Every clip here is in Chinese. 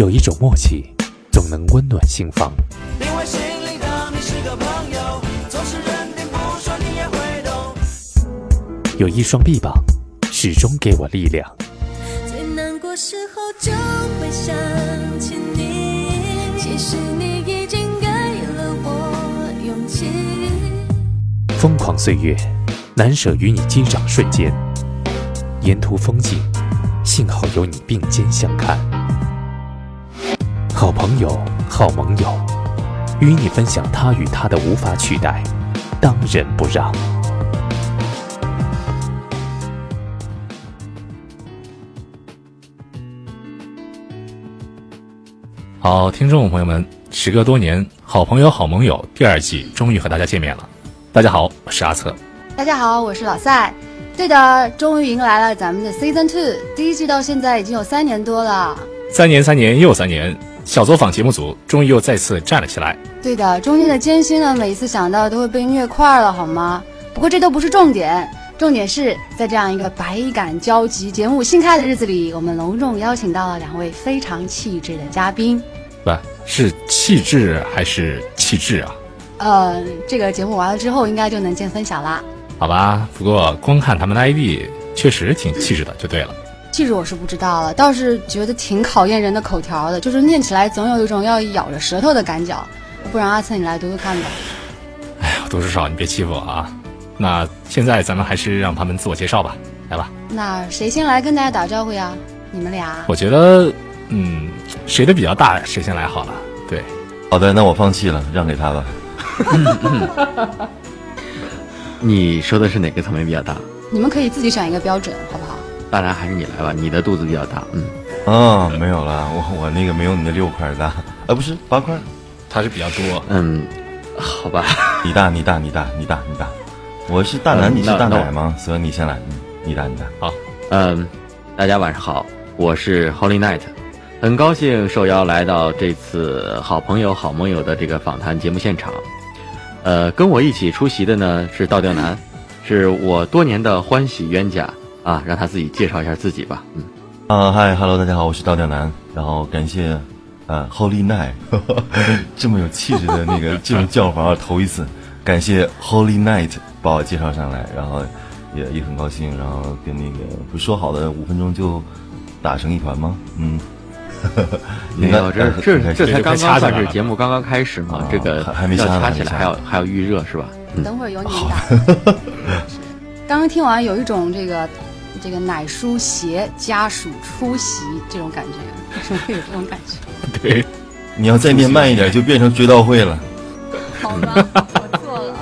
有一种默契，总能温暖心房。因为心里的你是个朋友，总是认定不说你也会懂。有一双臂膀，始终给我力量。最难过时候就会想起你，其实你已经给了我勇气。疯狂岁月，难舍与你击掌瞬间。沿途风景，幸好有你并肩相看。好朋友，好盟友，与你分享他与他的无法取代，当仁不让。好，听众朋友们，时隔多年，《好朋友好盟友》第二季终于和大家见面了。大家好，我是阿策。大家好，我是老赛。对的，终于迎来了咱们的 Season Two，第一季到现在已经有三年多了。三年，三年又三年，小作坊节目组终于又再次站了起来。对的，中间的艰辛呢，每一次想到都会被虐块了，好吗？不过这都不是重点，重点是在这样一个百感交集、节目新开的日子里，我们隆重邀请到了两位非常气质的嘉宾。不是气质还是气质啊？呃，这个节目完了之后，应该就能见分晓啦。好吧，不过光看他们的 ID，确实挺气质的，就对了。气质我是不知道了，倒是觉得挺考验人的口条的，就是念起来总有一种要咬着舌头的感觉。不然阿策，你来读读看吧。哎呀，读书少，你别欺负我啊！那现在咱们还是让他们自我介绍吧，来吧。那谁先来跟大家打招呼呀？你们俩？我觉得，嗯，谁的比较大，谁先来好了。对，好的，那我放弃了，让给他吧。你说的是哪个层面比较大？你们可以自己选一个标准，好不好？当然还是你来吧，你的肚子比较大。嗯，啊，没有了，我我那个没有你的六块大，啊，不是八块，它是比较多。嗯，好吧，你大你大你大你大你大，我是大男，嗯你是大那奶吗？所以你先来，嗯，你大你大。好，嗯，大家晚上好，我是 Holy Night，很高兴受邀来到这次好朋友好盟友的这个访谈节目现场。呃，跟我一起出席的呢是倒吊男，是我多年的欢喜冤家啊，让他自己介绍一下自己吧。嗯，啊，嗨，Hello，大家好，我是倒吊男，然后感谢，呃，Holy Night，这么有气质的那个这种叫法，头一次，感谢 Holy Night 把我介绍上来，然后也也很高兴，然后跟那个不是说好的五分钟就打成一团吗？嗯，没有，这这这才刚刚算是节目刚刚开始嘛哦，这个还还没要掐起来，还没掐还要还要预热是吧？嗯，等会儿有你们打。刚刚听完有一种这个这个奶叔携家属出席这种感觉，为什么会有这种感觉？对，你要再念慢一点，就变成追悼会了。好吧，我错了。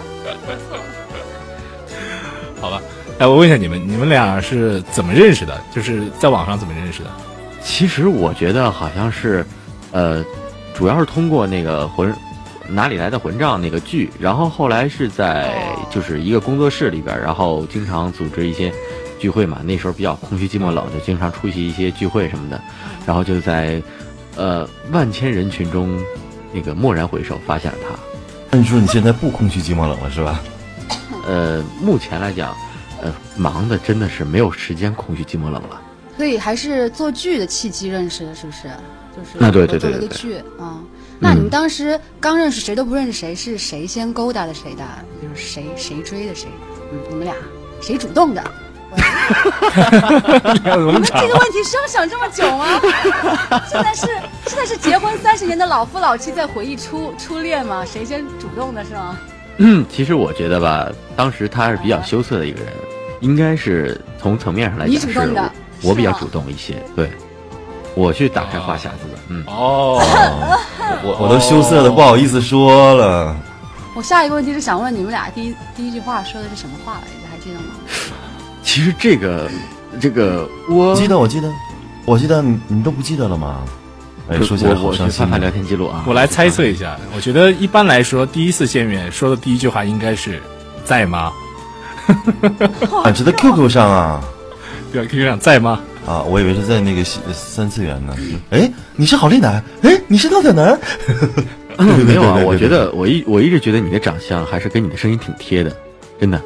好吧。哎，我问一下你们，你们俩是怎么认识的？就是在网上怎么认识的？其实我觉得好像是，呃，主要是通过那个魂哪里来的混账那个剧，然后后来是在就是一个工作室里边，然后经常组织一些聚会嘛。那时候比较空虚寂寞冷，就经常出席一些聚会什么的，然后就在呃万千人群中，那个蓦然回首发现了他。那你说你现在不空虚寂寞冷了是吧？呃，目前来讲，呃，忙的真的是没有时间空虚寂寞冷了。所以还是做剧的契机认识的，是不是？就是啊对对对对个剧啊。那你们当时刚认识，谁都不认识谁，是谁先勾搭的谁的？就是谁谁追的谁？嗯，你们俩谁主动的？你们这个问题需要想这么久吗？现在是现在是结婚三十年的老夫老妻在回忆初初恋吗？谁先主动的是吗？嗯，其实我觉得吧，当时他是比较羞涩的一个人，应该是从层面上来你讲是主动的是我比较主动一些，对，我去打开话匣子的，嗯，哦，我我都羞涩的不好意思说了。我下一个问题是想问你们俩第一第一句话说的是什么话来着？还记得吗？其实这个这个我记得我记得，我记得你你都不记得了吗？哎，说起来我我好伤心翻翻聊天记录啊，我来猜测一下，我觉得一般来说，第一次见面说的第一句话应该是“在吗 啊，是在 QQ 上啊。”？对吧？QQ 上在吗？啊，我以为是在那个三次元呢。哎，你是好丽男，哎，你是倒吊男。嗯 没有啊，我觉得我一我一直觉得你的长相还是跟你的声音挺贴的，真的。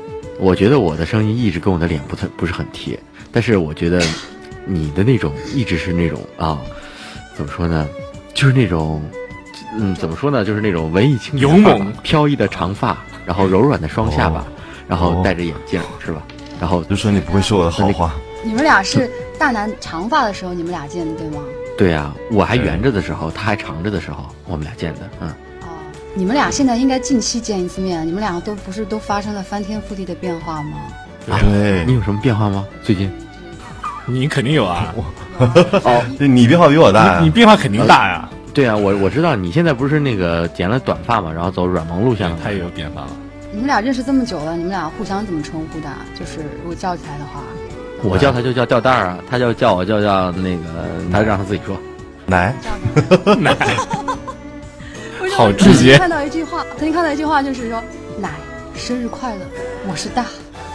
我觉得我的声音一直跟我的脸不太不是很贴，但是我觉得你的那种一直是那种啊，怎么说呢？就是那种，嗯，怎么说呢？就是那种文艺青年勇猛飘逸的长发，然后柔软的双下巴，哦然后戴着眼镜，是吧？然后就说你不会说我的好话，你们俩是大南长发的时候你们俩见的对吗？对呀、我还圆着的时候，他还长着的时候，我们俩见的，嗯，哦，你们俩现在应该近期见一次面，你们两个都不是都发生了翻天覆地的变化吗？对你有什么变化吗？最近？你肯定有啊，哦，你变化比我大呀你你。变化肯定大呀，对啊，我我知道你现在不是那个剪了短发嘛，然后走软萌路线了。他也有变化了。你们俩认识这么久了，你们俩互相怎么称呼的？就是如果叫起来的话，我叫他就叫吊带儿啊，他就叫我叫叫那个，他让他自己说。奶，奶，好直接我曾经看到一句话，曾经看到一句话，就是说奶生日快乐，我是大，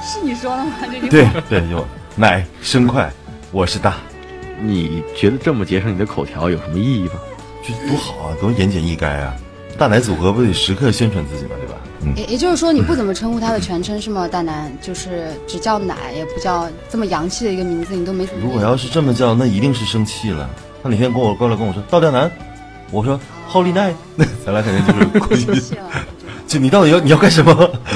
是你说的吗？这句话对对，有奶生快，我是大，你觉得这么节省你的口条有什么意义吗？这多好啊，多言简意赅啊！大奶组合不得时刻宣传自己吗，对吧？嗯，也也就是说，你不怎么称呼他的全称是吗？大南就是只叫奶，也不叫这么洋气的一个名字，你都没怎么。如果要是这么叫，那一定是生气了。他哪天跟我过来跟我说倒吊男，我说 Holy night，那 咱俩肯定就是过去，生气了，就你到底要你要干什么？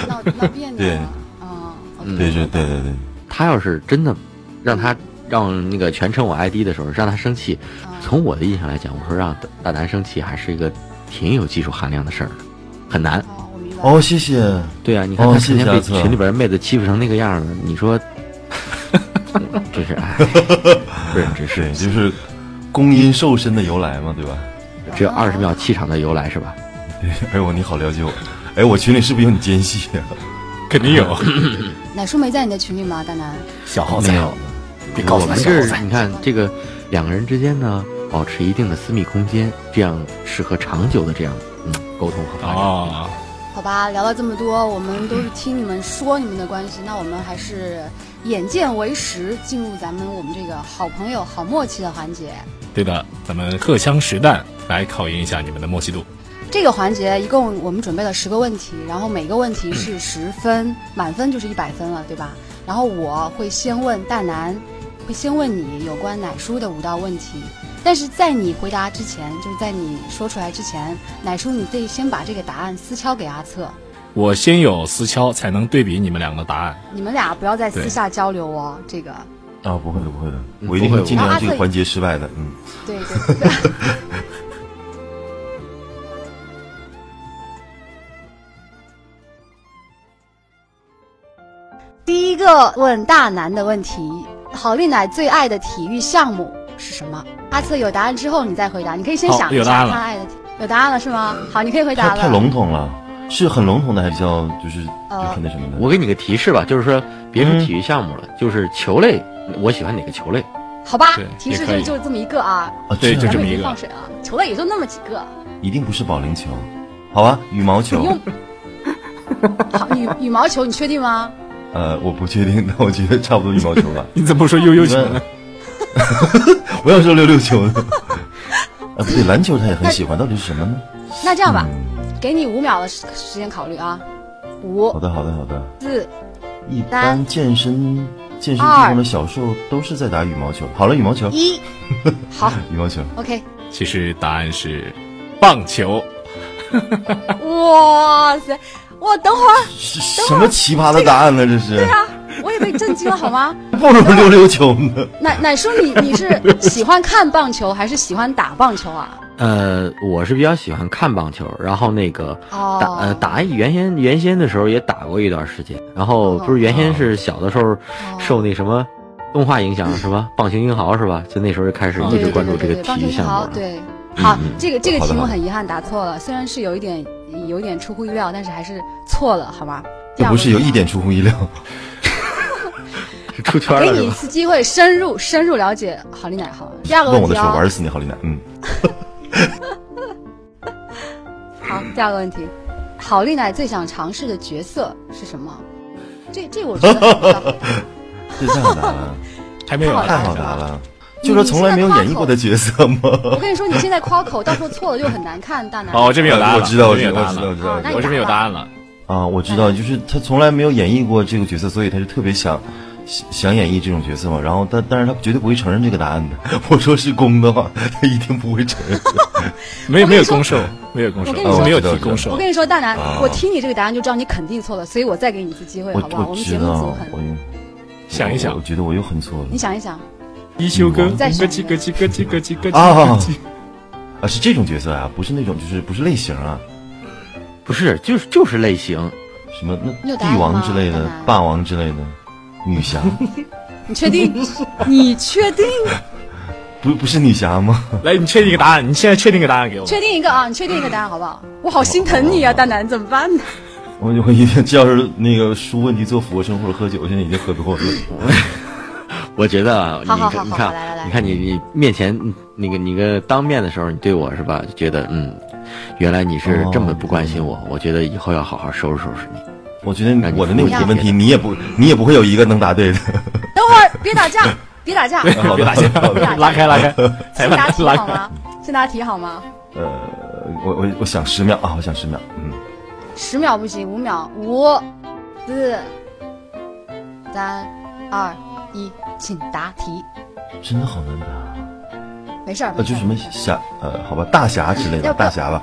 闹闹别扭对了。啊，嗯对对对对对，他要是真的让他让那个全称我 ID 的时候让他生气，从我的印象来讲，我说让大大南生气还是一个挺有技术含量的事儿，很难。哦，我明白。哦，谢谢。对啊，你看哦他今天被群里边妹子欺负成那个样了，你说，真是哎，不忍直视对，。就是公因瘦身的由来嘛，对吧？只有二十秒气场的由来是吧？哎呦，你好了解我。哎，我群里是不是有你奸细啊？肯定有。奶叔没在你的群里吗？大南，小豪没有，别告诉我们这儿你看这个两个人之间呢，保持一定的私密空间，这样适合长久的这样嗯沟通和发展。哦，好吧，聊了这么多，我们都是听你们说你们的关系，那我们还是眼见为实，进入咱们我们这个好朋友、好默契的环节。对的，咱们荷枪实弹来考验一下你们的默契度。这个环节一共我们准备了十个问题，然后每个问题是十分，满分就是一百分了，对吧？然后我会先问大南，会先问你有关奶叔的五道问题，但是在你回答之前，就是在你说出来之前，奶叔你得先把这个答案私敲给阿策，我先有私敲，才能对比你们两个答案。你们俩不要再私下交流哦，这个。啊，不会的，不会的，嗯我一定会会尽量这个环节失败的。嗯，对对对。问大难的问题：郝丽奶最爱的体育项目是什么？阿策有答案之后你再回答，你可以先想一有答案了下他爱的体有答案了是吗？好，你可以回答了。太太笼统了，是很笼统的，还比较就是呃就是那什么的？我给你个提示吧，就是说别说嗯体育项目了，就是球类，我喜欢哪个球类？好吧，提示就就这么一个啊，啊，对就这么一个放水啊，球类也就那么几个。一定不是保龄球，好吧？羽毛球你，用 好羽羽毛球，你确定吗？呃，我不确定，但我觉得差不多羽毛球吧。你怎么不说悠悠球你呢们？不要说溜溜球呢。啊，不对，篮球他也很喜欢，到底是什么呢？那这样吧，嗯，给你五秒的时时间考虑啊，五好的，好的，好的。四一般健身健身地方的小受都是在打羽毛球。好了，羽毛球，一，好羽毛球。，OK，其实答案是棒球。哇塞，哇，等会儿，什么奇葩的答案呢？这是，对啊，我也被震惊了，好吗？不如溜溜球呢。奶奶叔，你你是 喜欢看棒球还是喜欢打棒球啊？呃，我是比较喜欢看棒球，然后那个哦打呃打原先原先的时候也打过一段时间，然后不是原先是小的时候受那什么动画影响是吧？棒球英豪是吧？就那时候就开始一直关注这个体球英豪，育项目了。对，好，这个这个题目很遗憾答错了，虽然是有一点有点出乎意料，但是还是错了，好吗？不是有一点出乎意料。是 出圈了给你一？次机会，深入深入了解好丽奶好。第二个问我的时候玩死你，郝丽娜。嗯，好，第二个问题，好丽奶最想尝试的角色是什么？这这我觉得是 这太好答了，还没有啊太好答了。就说从来没有演绎过的角色吗？我跟你说，你现在夸口，到时候错了就很难看，大男。哦，我这边有答案了，我知道，我这知道，我知道，边有答案了我知道。这边有答案了。啊，我知道，就是他从来没有演绎过这个角色，所以他就特别想想想演绎这种角色嘛，然后但但是他绝对不会承认这个答案的。我说是公的话，他一定不会承认。没有没有公受，没有公受，我跟你说没有提公受我。跟你说，大南，啊我听你这个答案就知道你肯定错了，所以我再给你一次机会，我好不好？我我们节目知道组，很，想一想我，觉得我又很错了你想一想，一休哥，你咯叽咯叽咯叽咯叽咯叽啊咯叽。啊，是这种角色啊，不是那种就是不是类型啊，不是，就是就是类型。什么那帝王之类的霸王之类的，女侠 你确定？你确定？不不是女侠吗？来，你确定一个答案？你现在确定一个答案给我。确定一个啊！你确定一个答案好不好？我好心疼你啊，大南，怎么办呢？我我已经，这要是那个出问题做俯卧撑或者喝酒，现在已经喝多了。我觉得啊，你好好好好看你看你看你你面前嗯那个你个当面的时候，你对我是吧？就觉得嗯，原来你是这么不关心我。我觉得以后要好好收拾收拾你。我觉得我的那个问题，你也不你也不会有一个能答对的。等会儿别打架，别打架，别打架 别打架拉开拉开，先答题判拉开。好吗？先答题好吗？呃，我我我想十秒啊，我想十秒，嗯，十秒不行，五秒，五、四、三、二、一，请答题。真的好难答。没事儿。就什么侠呃，好吧，大侠之类的，大侠吧。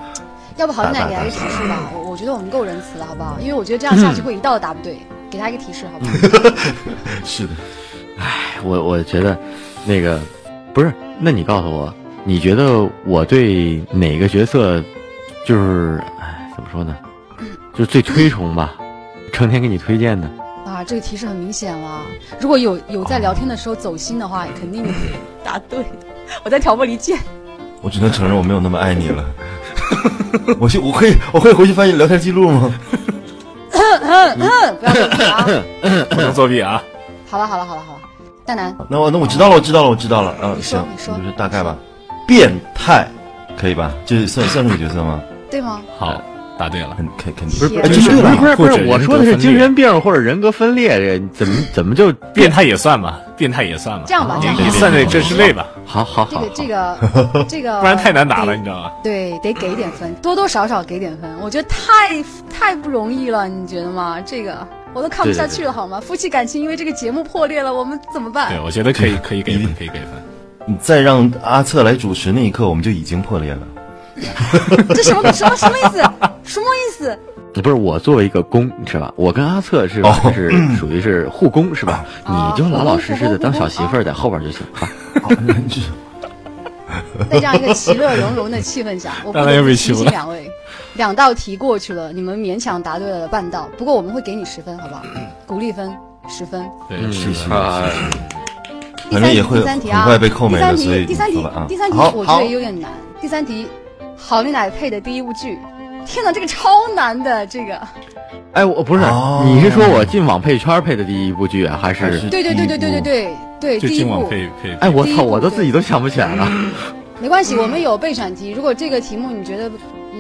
要不好奶给他一个提示吧？我我觉得我们够仁慈了，好不好？因为我觉得这样下去会一道都答不对，给他一个提示，好不好？是的，我我觉得，那个不是，那你告诉我，你觉得我对哪个角色，就是，哎，怎么说呢，就是最推崇吧？成天给你推荐的，啊，这个提示很明显了。如果有有在聊天的时候走心的话，肯定 答对的。我在挑拨离间。我只能承认我没有那么爱你了。我去，我可以，我可以回去翻你聊天记录吗？不要动手啊！不能作弊啊！好了好了好了好了，大南，那我那我知道了，我知道了，我知道了。嗯，你说行，你说就是大概吧。变态，可以吧？这算算这个角色吗？对吗？好，答对了。肯肯肯定不是不是不是，我说的是精神病或者人格分裂，这怎么怎么就变态也算吧，变态也算吧。这样吧这样吧也也算在这之类吧，好好好这个，这个 这个，不然太难打了，你知道吗？对，得给点分，多多少少给点分。我觉得太太不容易了，你觉得吗？这个我都看不下去了，好吗？夫妻感情因为这个节目破裂了，我们怎么办对，？我觉得可以，可以给分，可以给分。你再让阿策来主持那一刻，我们就已经破裂了。这什么什么什么意思？什么意思？不是我作为一个公是吧？我跟阿策是吧哦是属于是护工是吧？啊你就老老实实的当小媳妇儿在后边就行啊。在这样一个其乐融融的气氛下，我不得不提又被欺负了醒两位，两道题过去了，你们勉强答对了半道，不过我们会给你十分，好不好？鼓励分十分。对，嗯谢谢啊，第三题，反正也会第三题啊，很快被扣没了第三题，所以第三题啊，第三题我觉得有点难。第三题，郝丽乃配的第一部剧，天哪，这个超难的，这个。哎，我不是哦，你是说我进网配圈配的第一部剧啊，还是还是？对对对对对对对对，第一就今晚部。配配。哎，我操，我都自己都想不起来了。没关系，我们有备选题。如果这个题目你觉得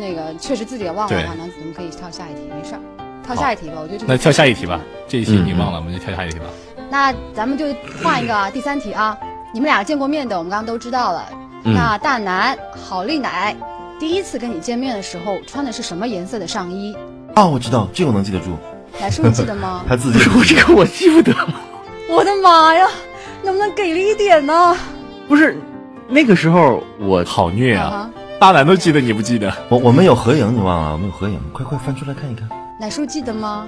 那个确实自己也忘了的话，那咱们可以跳下一题，没事儿，跳下一题吧。我觉得这个那跳下一题吧，这一题你嗯忘了，我们就跳下一题吧。那咱们就换一个啊，第三题啊，你们俩见过面的，我们刚刚都知道了。嗯那大南郝丽乃第一次跟你见面的时候穿的是什么颜色的上衣？啊，我知道这个我能记得住，来叔，你记得吗？他自己我这个我记不得，我的妈呀，能不能给力一点呢？不是那个时候我好虐啊！啊大胆都记得，你不记得？我我们有合影，你忘了？我们有合影，快快翻出来看一看。奶叔记得吗？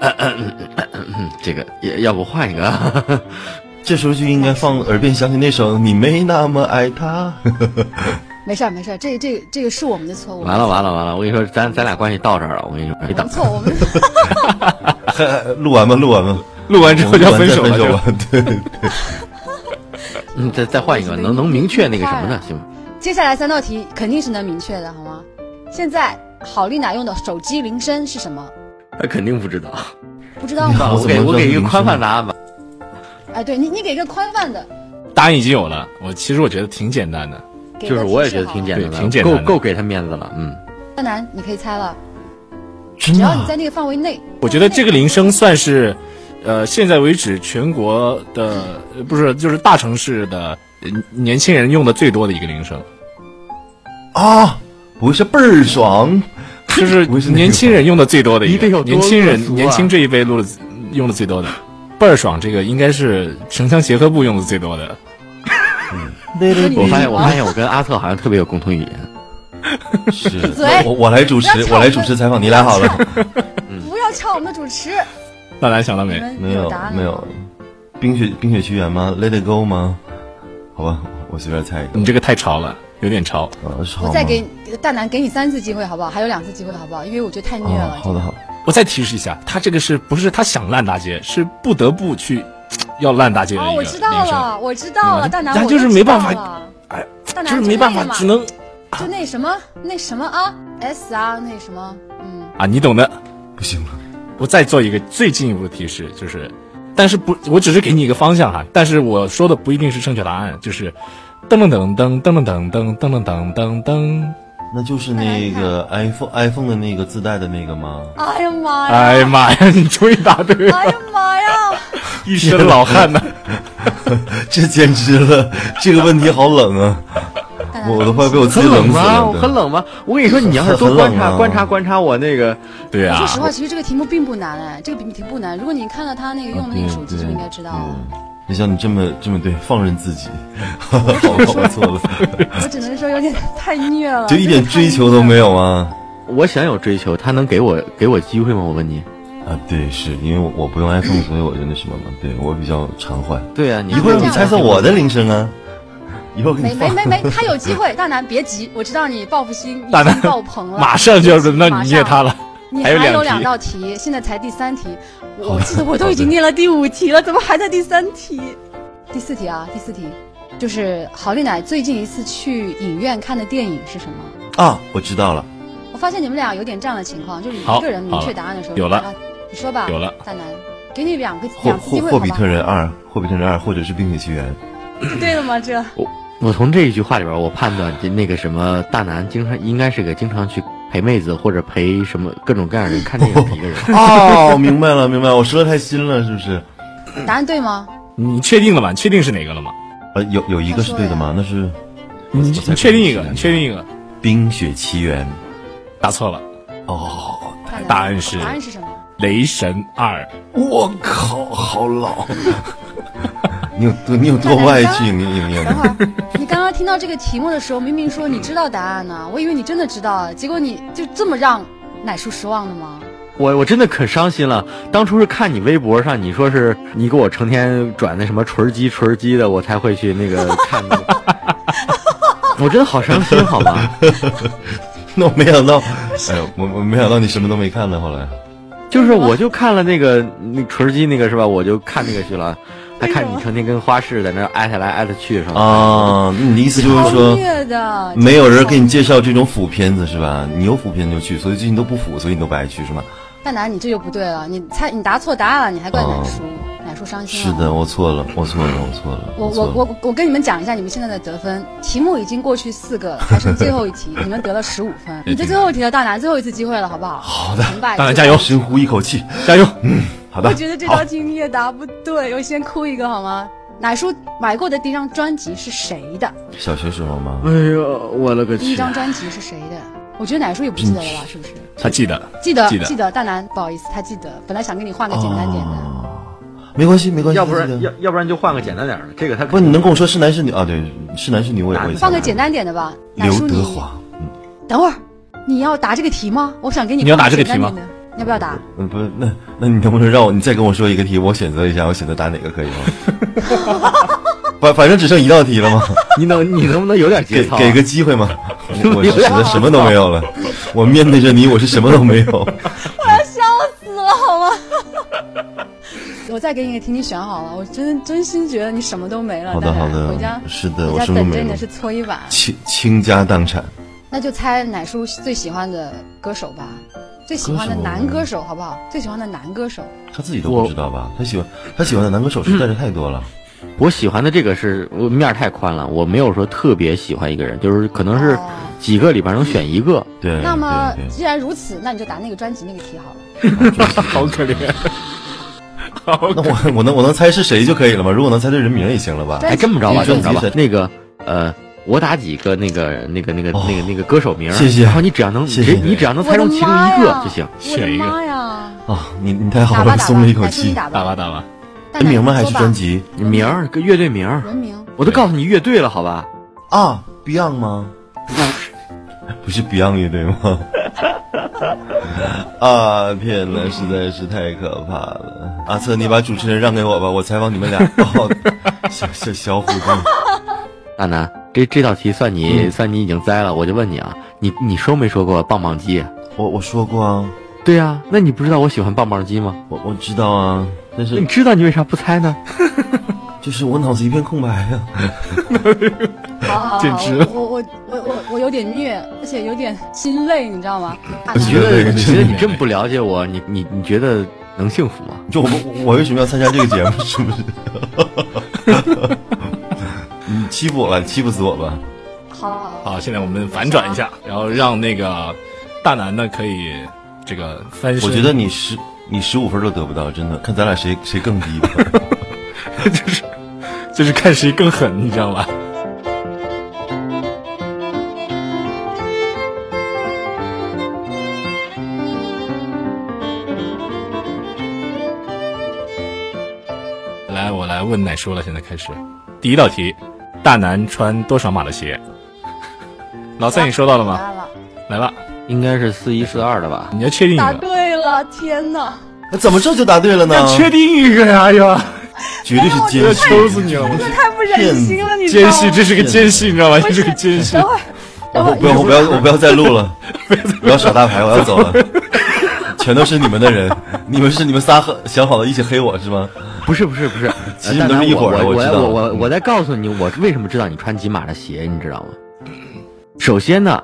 嗯这个也要不换一个啊？这时候就应该放耳边响起那首《你没那么爱他》。没事儿没事儿，这这这个是我们的错误。完了完了完了！我跟你说，咱咱俩关系到这儿了。我跟你说，没等错，我们 录完吧，录完吧，录完之后就要分手了。对对对，嗯，再再换一个，能能明确那个什么的，行吗？接下来三道题肯定是能明确的，好吗？现在好丽娜用的手机铃声是什么？那肯定不知道。不知道吗？我给我给一个宽泛答案吧。哎，对你你给个宽泛的，答案已经有了。我其实我觉得挺简单的，就是我也觉得挺简单的，对挺简单的够够给他面子了。嗯，大南，你可以猜了，只要你在那个范围内。我觉得这个铃声算是，呃，现在为止全国的呃不是就是大城市的呃年轻人用的最多的一个铃声，啊，不是倍儿爽？就是年轻人用的最多的一个，一定有年轻人年轻这一辈录的用的最多的。倍儿爽这个应该是城乡结合部用的最多的。我发现我发现我跟阿特好像特别有共同语言。是我我来主持我来主持采访，你来好了。不要抢我们的主持，大蓝想到没？没有没有，冰雪冰雪奇缘吗？Let it go 吗？好吧，我随便猜一个。你这个太潮了，有点潮。我再给大南给你三次机会，好不好？还有两次机会，好不好？因为我觉得太虐了。哦，好的好。我再提示一下，他这个是不是他想烂大街，是不得不去要烂大街的一哦，我知道了，我知道了，嗯。大南，咱我就是没办法哎，大南就是没办法，只能就那什么那什么啊，S 啊，那什么，嗯，啊，你懂的。不行了，我再做一个最进一步的提示，就是，但是不，我只是给你一个方向哈，但是我说的不一定是正确答案，就是，噔噔噔噔噔噔噔噔噔噔噔噔，那就是那个 iPhone iPhone 的那个自带的那个吗？哎呀妈呀，哎呀妈呀，你终于答对了，哎呀妈呀，一身老汗呐。这简直了，这个问题好冷啊！我都快被我自己冷冷死吗？了。我很冷吗？我跟你说，你要是多观察观察观察我那个，对啊说，实话，其实这个题目并不难哎，这个题不难。如果你看到他那个用的那个手机，就应该知道了。没想到你这么这么对，放任自己，好吧，我错了，我只能说有点太虐了，就一点追求都没有啊！我想有追求，他能给我给我机会吗？我问你。啊，对，是因为我我不用 iPhone，所以我就那什么嘛，对我比较常换。对啊、你一会儿你猜测我的铃声啊，一会儿给没你放。没没没，他有机会。大南别急，我知道你报复心已大南经爆棚了，马上就要轮到你虐他了。你还有两道题，现在才第三题。我我记得我都已经念了第五题了，怎么还在第三题？第四题啊，第四题，就是郝丽奶最近一次去影院看的电影是什么？啊，我知道了，我发现你们俩有点这样的情况，就是你一个人明确答案的时候，有了啊你说吧，有了，大南，给你两个霍两次机会，霍霍比？特人二，霍比特人二，或者是冰雪奇缘。对了吗？这我我从这一句话里边，我判断这那个什么大南经常应该是个经常去陪妹子或者陪什么各种各样的人看电影的一个人。哦，明白了，明白了，我说的太新了，是不是？答案对吗？你确定了吗？你确定是哪个了吗？呃，有有一个是对的吗？那是你你确定一个？你确定一个？冰雪奇缘。答错了，哦，答案是答案是什么？雷神二。我靠，好老！你有多你有多外去？你你你等会儿，你刚刚听到这个题目的时候，明明说你知道答案呢，我以为你真的知道，结果你就这么让奶叔失望的吗？我我真的可伤心了。当初是看你微博上你说是你给我成天转那什么锤儿机锤儿机的，我才会去那个看的。我真的好伤心，好吗？那我没想到，哎呦，我我没想到你什么都没看呢。后来，就是我就看了那个那锤机那个是吧？我就看那个去了，还看你成天跟花式在那儿艾特来艾特去是吧？啊，你的意思就是超说，没有人给你介绍这种腐片子是吧？你有腐片就去，所以最近都不腐，所以你都不爱去是吗？大南，你这就不对了，你猜你答错答案了，你还怪难叔，奶叔伤心了。是的，我错了，我错了，我错了，我。我我我跟你们讲一下你们现在的得分，题目已经过去四个了，还剩最后一题，你们得了十五分。你这最后一题了，大南最后一次机会了，好不好？好的，大南加油深呼一口气，加油！嗯好的我，觉得这道题你也答不对，我先哭一个好吗？奶叔买过的第一张专辑是谁的？小学时候吗？哎呦，我了个去！第一张专辑是谁的？我觉得奶叔也不记得了吧？是不是？他记得，记得记得大南，不好意思，他记得。本来想给你换个简单点的。哦没关系，没关系。要不然要要不然就换个简单点儿的，这个他不，你能跟我说是男是女啊？对，是男是女，我也我也猜换个简单点的吧。刘德华，嗯等会儿，你要答这个题吗？我想给你你要答这个题吗要不要答？嗯，不是，那那你能不能让我你再跟我说一个题，我选择一下，我选择答哪个可以吗？反反正只剩一道题了吗？你能你能不能有点节操啊？给给个机会吗？我 我是什么都没有了，我面对着你，我是什么都没有。我再给你个题，你选好了。我真真心觉得你什么都没了。好的好的回家是的回家我什么没了等着你的是搓衣板。倾倾家荡产，那就猜奶叔最喜欢的歌手吧，最喜欢的男歌手好不好？最喜欢的男歌手。他自己都不知道吧？他喜欢他喜欢的男歌手实在是太多了。我喜欢的这个是我面儿太宽了，我没有说特别喜欢一个人，就是可能是哦几个里边能选一个。对，那么既然如此，那你就答那个专辑那个题好了。好可怜。好 那我我能我能猜是谁就可以了吗？如果能猜对人名也行了吧？对哎，这么着吧，这么着吧那个呃，我打几个那个那个那个哦那个那个歌手名，谢谢然后你只要能谢谢你只要能猜中其中一个就行。选一个妈呀！啊，你你太好了，松了一口气。打吧。打吧人名吗？还是专辑名儿个乐队名儿，人名？我都告诉你乐队了，好吧？啊？Beyond 吗？不是 Beyond 乐队吗？啊！天哪，实在是太可怕了！阿策，你把主持人让给我吧，我采访你们俩。哦，小小小虎子，大南，这这道题算你、算你已经栽了，我就问你啊，你你说没说过棒棒鸡？我我说过啊，对啊、那你不知道我喜欢棒棒鸡吗？我我知道啊，但是你知道你为啥不猜呢？就是我脑子一片空白啊。好好好，简直我我我我有点虐，而且有点心累，你知道吗？你觉得对你觉得你这么不了解我，你你你觉得能幸福吗？就我我我为什么要参加这个节目？是不是？你 欺负我了，你欺负死我吧！好好好，好，现在我们反转一下，然后让那个大南呢可以这个翻身。我觉得你十你十五分都得不到，真的，看咱俩谁谁更低吧。就是就是看谁更狠，你知道吧？问奶叔了，现在开始。第一道题，大南穿多少码的鞋？老三，你收到了吗？来了，应该是四一四二的吧？你要确定一答，对了，天哪！那怎么这就答对了呢？要确定一个呀！哎呀，绝对是奸细，抽死你了！这太不忍心了，你？奸细，这是个奸细，你知道吗？这是个奸细等。会儿，等会儿，我不要，我不要，我不要再录了，不要耍大牌，我要走了。全都是你们的人，你们是你们仨想好了一起黑我是吗？不是不是不是，其实都是一会儿我我我我再告诉你，我为什么知道你穿几码的鞋，你知道吗？首先呢，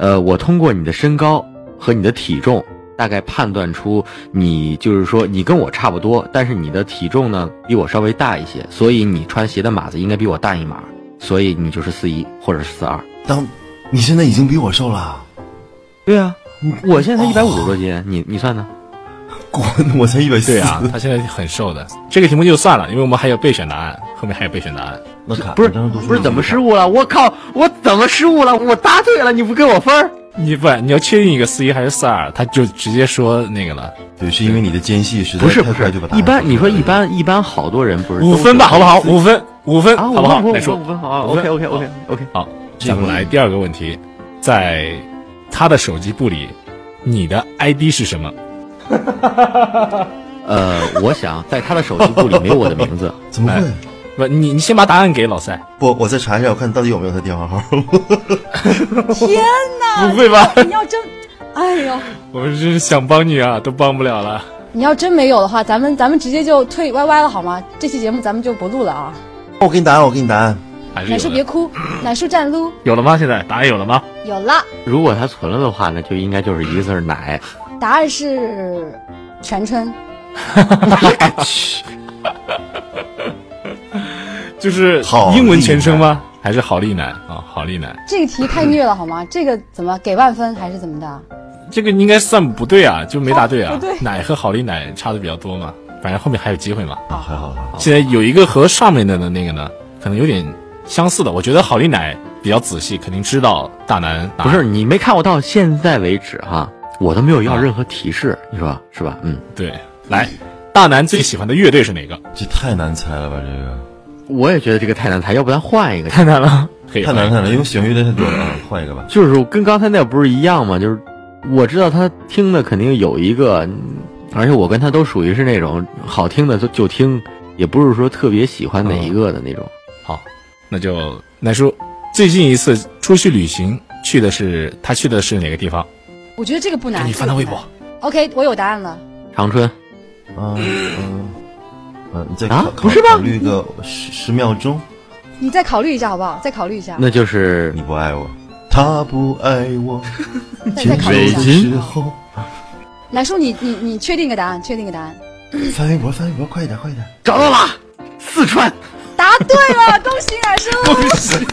呃，我通过你的身高和你的体重，大概判断出你就是说你跟我差不多，但是你的体重呢比我稍微大一些，所以你穿鞋的码子应该比我大一码，所以你就是四一或者是四二。当你现在已经比我瘦了，对啊，我现在才一百五十多斤，你你算呢？滚！我才一百四。对啊，他现在很瘦的。这个题目就算了，因为我们还有备选答案，后面还有备选答案。不是不是怎么失误了？我靠！我怎么失误了？我答对了，你不给我分儿？你不，你要确定一个四一还是四二，他就直接说那个了，对，是因为你的间隙是不是不是一般你说一般一般好多人不是五分吧，好不好？五分，五分，啊，好不好？五分来说五分好，OK OK OK OK。好，咱们来第二个问题，在他的手机簿里，你的 ID 是什么？呃，我想在他的手机库里没有我的名字，怎么会？不，你你先把答案给老赛，不，我再查一下，我看到底有没有他电话号。天哪！不会吧？你要真，哎呦，我们真是想帮你啊，都帮不了了。你要真没有的话，咱们咱们直接就退 YY 了好吗？这期节目咱们就不录了啊！我给你答案，我给你答案。奶还是有的。叔别哭，奶叔站撸有了吗？现在答案有了吗？有了，如果他存了的话，那就应该就是一个字奶。答案是全称。就是好英文全称吗？还是好利奶啊？好利奶，这个题太虐了好吗？这个怎么给万分还是怎么的？这个应该算不对啊，就没答对啊。哦不对奶和好利奶差的比较多嘛，反正后面还有机会嘛。啊，还好还好。现在有一个和上面的的那个呢，可能有点相似的。我觉得好利奶比较仔细，肯定知道大南答案不是你没看我到现在为止哈，我都没有要任何提示，你说是吧？嗯，对。来，大南最喜欢的乐队是哪个？这太难猜了吧？这个我也觉得这个太难猜，要不咱换一个？太难了，可以太难看了，因为喜欢乐队太多了。啊，换一个吧。就是跟刚才那不是一样吗？就是我知道他听的肯定有一个，嗯而且我跟他都属于是那种好听的就就听，也不是说特别喜欢哪一个的那种。好，那就南叔最近一次出去旅行去的是他去的是哪个地方？我觉得这个不难。你翻他微博。OK，我有答案了。长春，嗯嗯嗯，你再啊考不是吧考虑个十十秒钟。你再考虑一下好不好？再考虑一下。那就是你不爱我，他不爱我。再再考虑一下。牵手的时候，奶叔，你你你确定个答案？确定个答案？翻微博，翻微博，快一点，快一点！找到了，四川。答对了，恭喜冉叔！恭喜！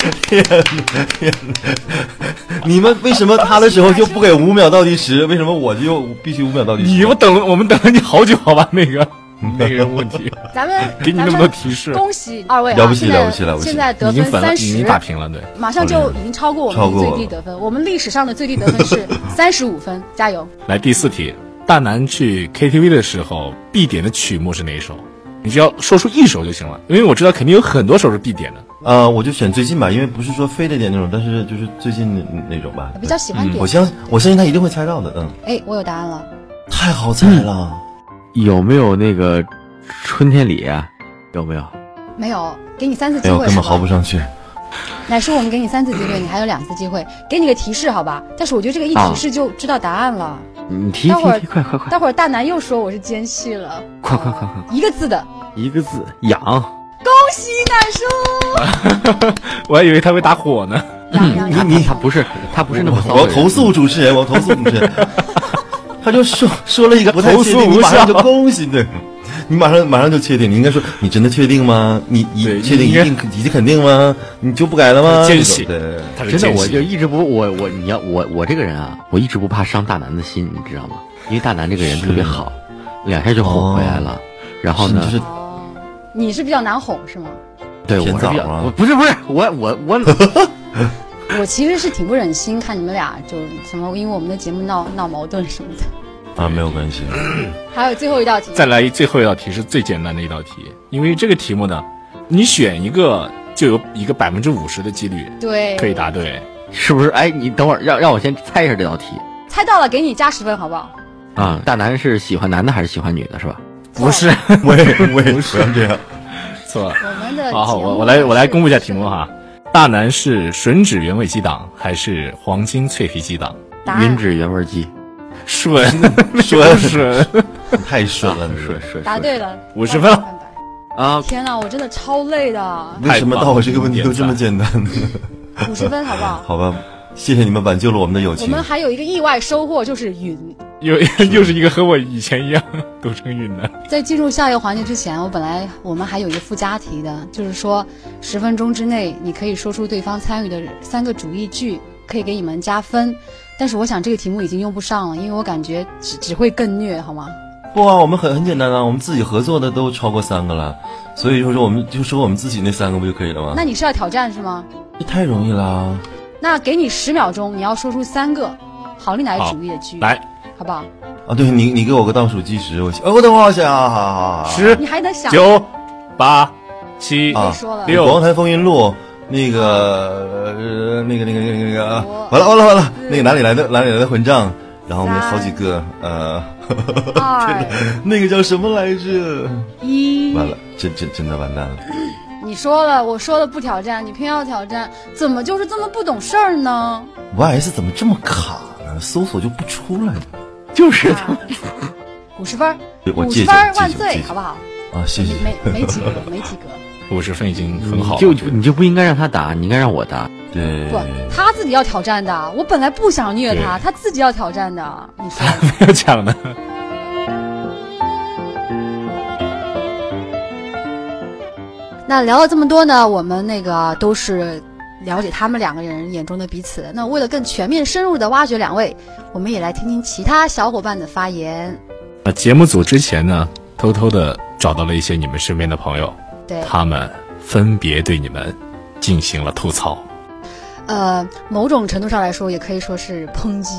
你们为什么他的时候就不给五秒倒计时？为什么我就必须五秒倒计时？你我等了，我们等了你好久，好吧？那个 那个问题，咱们给你那么多提示恭喜二位啊！了不起了不起了不起现在得已经粉了，分三已经，打平了，对。马上就已经超过我们的最低得分。我们历史上的最低得分是 三十五分，加油！来第四题，大南去 KTV 的时候必点的曲目是哪一首？你只要说出一首就行了，因为我知道肯定有很多首是必点的。呃，我就选最近吧，因为不是说非得点那种，但是就是最近那那种吧我。比较喜欢点我。相我相信他一定会猜到的，嗯，哎，我有答案了，太好猜了。有没有那个春天里啊？有没有？没有，给你三次机哎呦，会，根本毫不上去。乃叔，我们给你三次机会，你还有两次机会，给你个提示，好吧？但是我觉得这个一啊提示就知道答案了。你提待会儿提提，快快快待会儿大南又说我是奸细了，快快快快！一个字的，一个字痒，恭喜奶叔，我还以为他会打火呢。养养养。你他不是他不是那么骚我要投诉主持人，我要投诉主持人。他就说说了一个不太投诉确定，你无马上就恭喜，对，你马上马上就确定，你应该说你真的确定吗？你你确定一定已经肯定吗？你就不改了吗？奸细这种对，他是真的，我就一直不我我你要我我这个人啊，我一直不怕伤大南的心，你知道吗？因为大南这个人特别好，两下就哄回来了。然后呢是，就是哦，你是比较难哄是吗？对我是比较不是不是 我我我 我其实是挺不忍心看你们俩就什么，因为我们的节目闹闹矛盾什么的。啊，没有关系。还有最后一道题，再来最后一道题是最简单的一道题，因为这个题目呢，你选一个就有一个百分之五十的几率对，可以答对。是不是？哎，你等会儿让让我先猜一下这道题猜到了，给你加十分，好不好？啊。大南是喜欢男的还是喜欢女的，是吧？不是，我也我也不要这样。错。我们的好好，我我来我来公布一下题目哈。大南是吮指原味鸡档还是黄金脆皮鸡党？答案云指原味鸡，顺 顺顺 太顺了，你是是答对了，五十分啊，天哪，我真的超累的，为什么到我这个问题都这么简单呢？五十分好不好？好吧，谢谢你们挽救了我们的友情我。们还有一个意外收获，就是云。又又是一个和我以前一样读成云的。在进入下一个环节之前，我本来我们还有一个附加题的，就是说十分钟之内你可以说出对方参与的三个主义句，可以给你们加分。但是我想这个题目已经用不上了，因为我感觉只只会更虐，好吗？不啊，我们很很简单啊，我们自己合作的都超过三个了，所以就说我们就说我们自己那三个不就可以了吗？那你是要挑战是吗？这太容易啦。那给你十秒钟，你要说出三个郝丽乃好主义的句，来，好不好？啊，对你你给我个倒数计时，我哦，我等会儿我想啊，好好好，十你还能想？九八七啊别说了，六广坛风云录那个呃那个那个那个那个啊，完了完了完了，那个哪里来的哪里来的混账？然后我们好几个呃，二那个叫什么来着？一，完了，真真真的完蛋了。你说了，我说了不挑战，你偏要挑战，怎么就是这么不懂事儿呢？YS 怎么这么卡呢？搜索就不出来了。就是啊 五十分儿，五十分万岁好不好？啊，谢谢。没没及格，没及格。五十分已经很好了。就你就不应该让他打，你应该让我打。对，不，他自己要挑战的。我本来不想虐他，他自己要挑战的。你说，没有抢的。那聊了这么多呢，我们那个都是了解他们两个人眼中的彼此。那为了更全面深入的挖掘两位，我们也来听听其他小伙伴的发言。那节目组之前呢，偷偷的找到了一些你们身边的朋友，对，他们分别对你们进行了吐槽。呃，某种程度上来说，也可以说是抨击。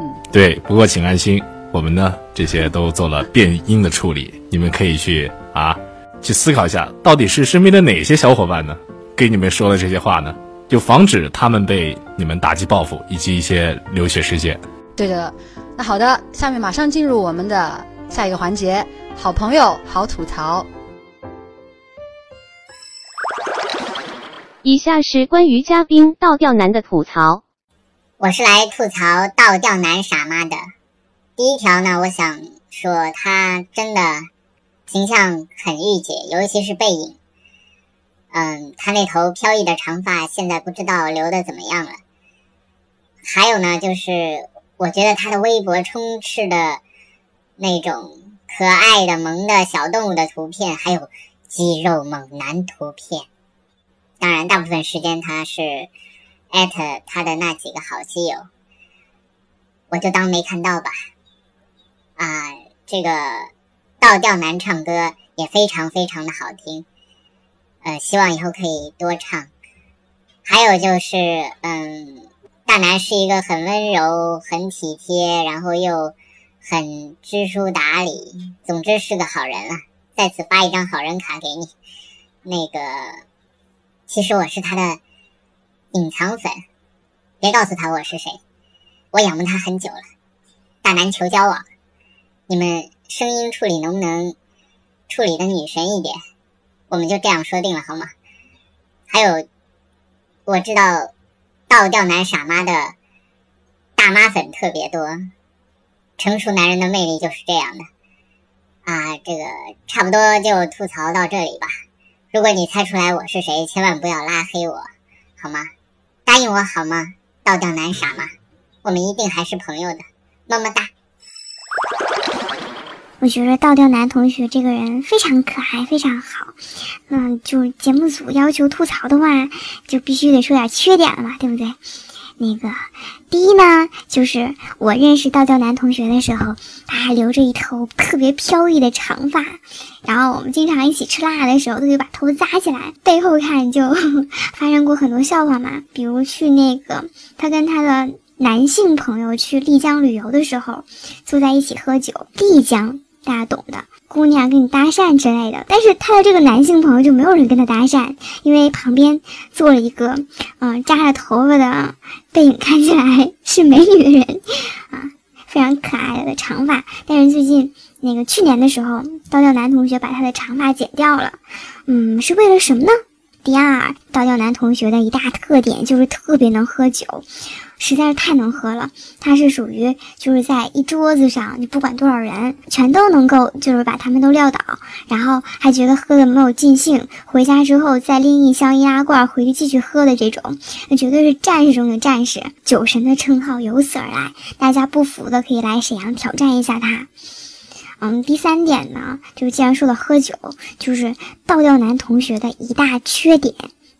嗯对，不过请安心，我们呢这些都做了变音的处理，你们可以去啊去思考一下，到底是身边的哪些小伙伴呢给你们说了这些话呢？就防止他们被你们打击报复，以及一些流血事件。对的，那好的，下面马上进入我们的下一个环节，好朋友好吐槽。以下是关于嘉宾倒吊男的吐槽。我是来吐槽倒吊男傻妈的。第一条呢，我想说他真的形象很御姐，尤其是背影。嗯，他那头飘逸的长发现在不知道留的怎么样了。还有呢，就是我觉得他的微博充斥的那种可爱的萌的小动物的图片，还有肌肉猛男图片。当然，大部分时间他是艾特他的那几个好基友，我就当没看到吧。啊，这个倒吊男唱歌也非常非常的好听，呃，希望以后可以多唱。还有就是，嗯，大南是一个很温柔、很体贴，然后又很知书达理，总之是个好人了。在此发一张好人卡给你。那个，其实我是他的隐藏粉，别告诉他我是谁。我仰慕他很久了，大男求交往，你们声音处理能不能处理的女神一点？我们就这样说定了好吗？还有，我知道倒吊男傻妈的大妈粉特别多，成熟男人的魅力就是这样的。啊，这个差不多就吐槽到这里吧。如果你猜出来我是谁，千万不要拉黑我，好吗？答应我好吗？倒吊男傻吗，我们一定还是朋友的，么么哒。我觉得倒吊男同学这个人非常可爱，非常好。那，就节目组要求吐槽的话，就必须得说点缺点了嘛，对不对？那个第一呢，就是我认识道教男同学的时候，他还留着一头特别飘逸的长发，然后我们经常一起吃辣的时候，都会把头扎起来，背后看就 发生过很多笑话嘛。比如去那个他跟他的男性朋友去丽江旅游的时候，坐在一起喝酒，丽江。大家懂的，姑娘跟你搭讪之类的，但是他的这个男性朋友就没有人跟他搭讪，因为旁边坐了一个嗯扎着头发的背影，看起来是美女的人啊，非常可爱的长发。但是最近那个去年的时候，倒吊男同学把他的长发剪掉了，嗯，是为了什么呢？第二，倒吊男同学的一大特点就是特别能喝酒。实在是太能喝了，他是属于就是在一桌子上，你不管多少人，全都能够就是把他们都撂倒，然后还觉得喝的没有尽兴，回家之后再拎一箱易拉罐回去继续喝的这种，那绝对是战士中的战士，酒神的称号由此而来。大家不服的可以来沈阳挑战一下他。嗯，第三点呢，就是既然说到喝酒，就是倒吊男同学的一大缺点，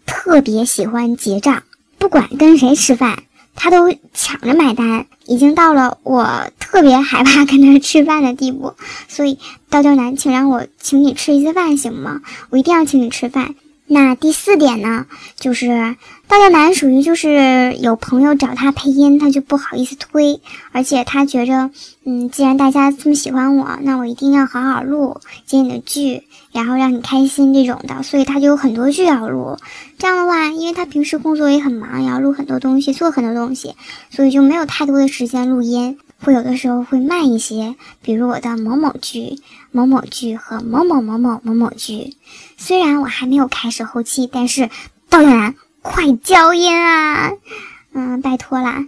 特别喜欢结账，不管跟谁吃饭。他都抢着买单，已经到了我特别害怕跟他吃饭的地步。所以，倒吊男，请让我请你吃一次饭行吗？我一定要请你吃饭。那第四点呢，就是倒吊男属于就是有朋友找他配音，他就不好意思推，而且他觉着，嗯，既然大家这么喜欢我，那我一定要好好录接你的剧，然后让你开心这种的，所以他就有很多剧要录。这样的话，因为他平时工作也很忙，也要录很多东西，做很多东西，所以就没有太多的时间录音，会有的时候会慢一些。比如我的某某剧、某某剧和某某某某某某剧。虽然我还没有开始后期，但是倒吊男快交音啊！嗯，拜托啦。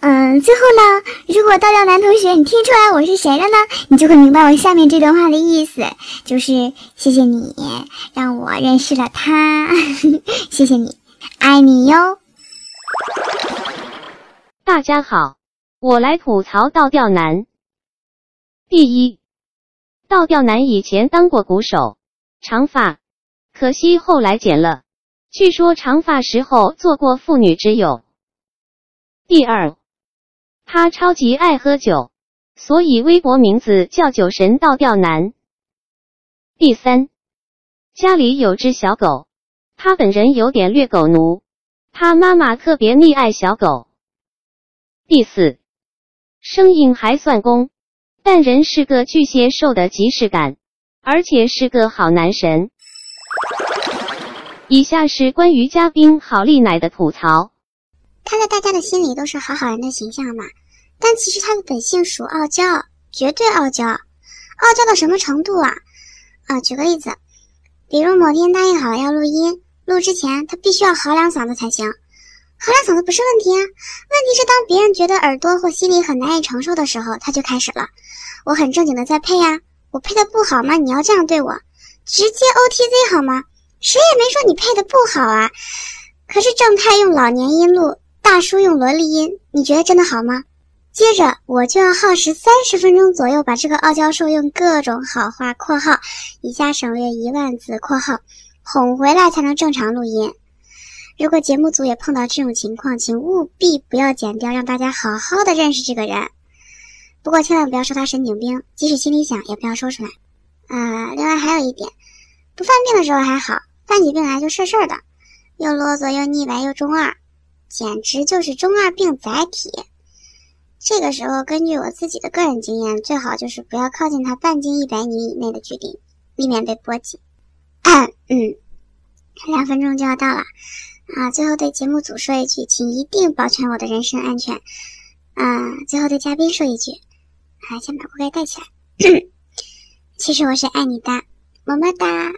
嗯，最后呢，如果倒吊男同学你听出来我是谁了呢，你就会明白我下面这段话的意思，就是谢谢你让我认识了他，谢谢你，爱你哟。大家好，我来吐槽倒吊男。第一，倒吊男以前当过鼓手。长发，可惜后来剪了。据说长发时候做过妇女之友。第二，他超级爱喝酒，所以微博名字叫酒神倒吊男。第三，家里有只小狗，他本人有点虐狗奴，他妈妈特别溺爱小狗。第四，声音还算攻，但人是个巨蟹兽的即视感。而且是个好男神。以下是关于嘉宾郝丽乃的吐槽。他在大家的心里都是好好人的形象嘛，但其实他的本性属傲娇，绝对傲娇。傲娇到什么程度啊？啊，举个例子，比如某天答应好了要录音，录之前他必须要嚎两嗓子才行。嚎两嗓子不是问题啊，问题是当别人觉得耳朵或心里很难以承受的时候，他就开始了。我很正经的在配呀。我配的不好吗？你要这样对我，直接 O T Z 好吗？谁也没说你配的不好啊。可是正太用老年音录，大叔用萝莉音，你觉得真的好吗？接着我就要耗时三十分钟左右，把这个傲娇兽用各种好话（括号以下省略一万字）（括号）哄回来，才能正常录音。如果节目组也碰到这种情况，请务必不要剪掉，让大家好好的认识这个人。不过千万不要说他神经病，即使心里想也不要说出来。啊，另外还有一点，不犯病的时候还好，犯起病来就事儿事儿的，又啰嗦又腻歪又中二，简直就是中二病载体。这个时候，根据我自己的个人经验，最好就是不要靠近他半径一百米以内的距离，避免被波及。嗯，两分钟就要到了啊！最后对节目组说一句，请一定保全我的人身安全。啊，最后对嘉宾说一句，啊，先把锅盖戴起来。其实我是爱你的，么么哒。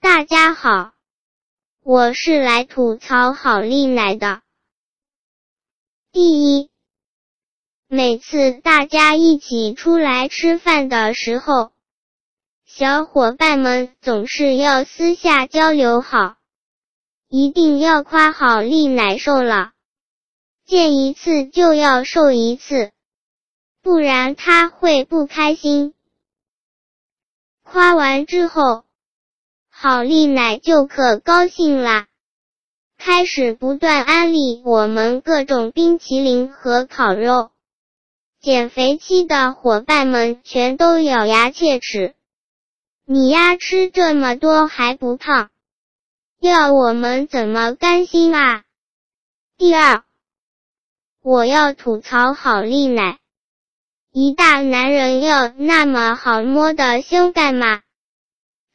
大家好，我是来吐槽好利奶的。第一，每次大家一起出来吃饭的时候，小伙伴们总是要私下交流好，一定要夸好丽奶瘦了，见一次就要瘦一次，不然他会不开心。夸完之后。好丽奶就可高兴啦，开始不断安利我们各种冰淇淋和烤肉。减肥期的伙伴们全都咬牙切齿，你丫吃这么多还不胖，要我们怎么甘心啊？第二，我要吐槽好利奶，一大男人要那么好摸的胸干嘛？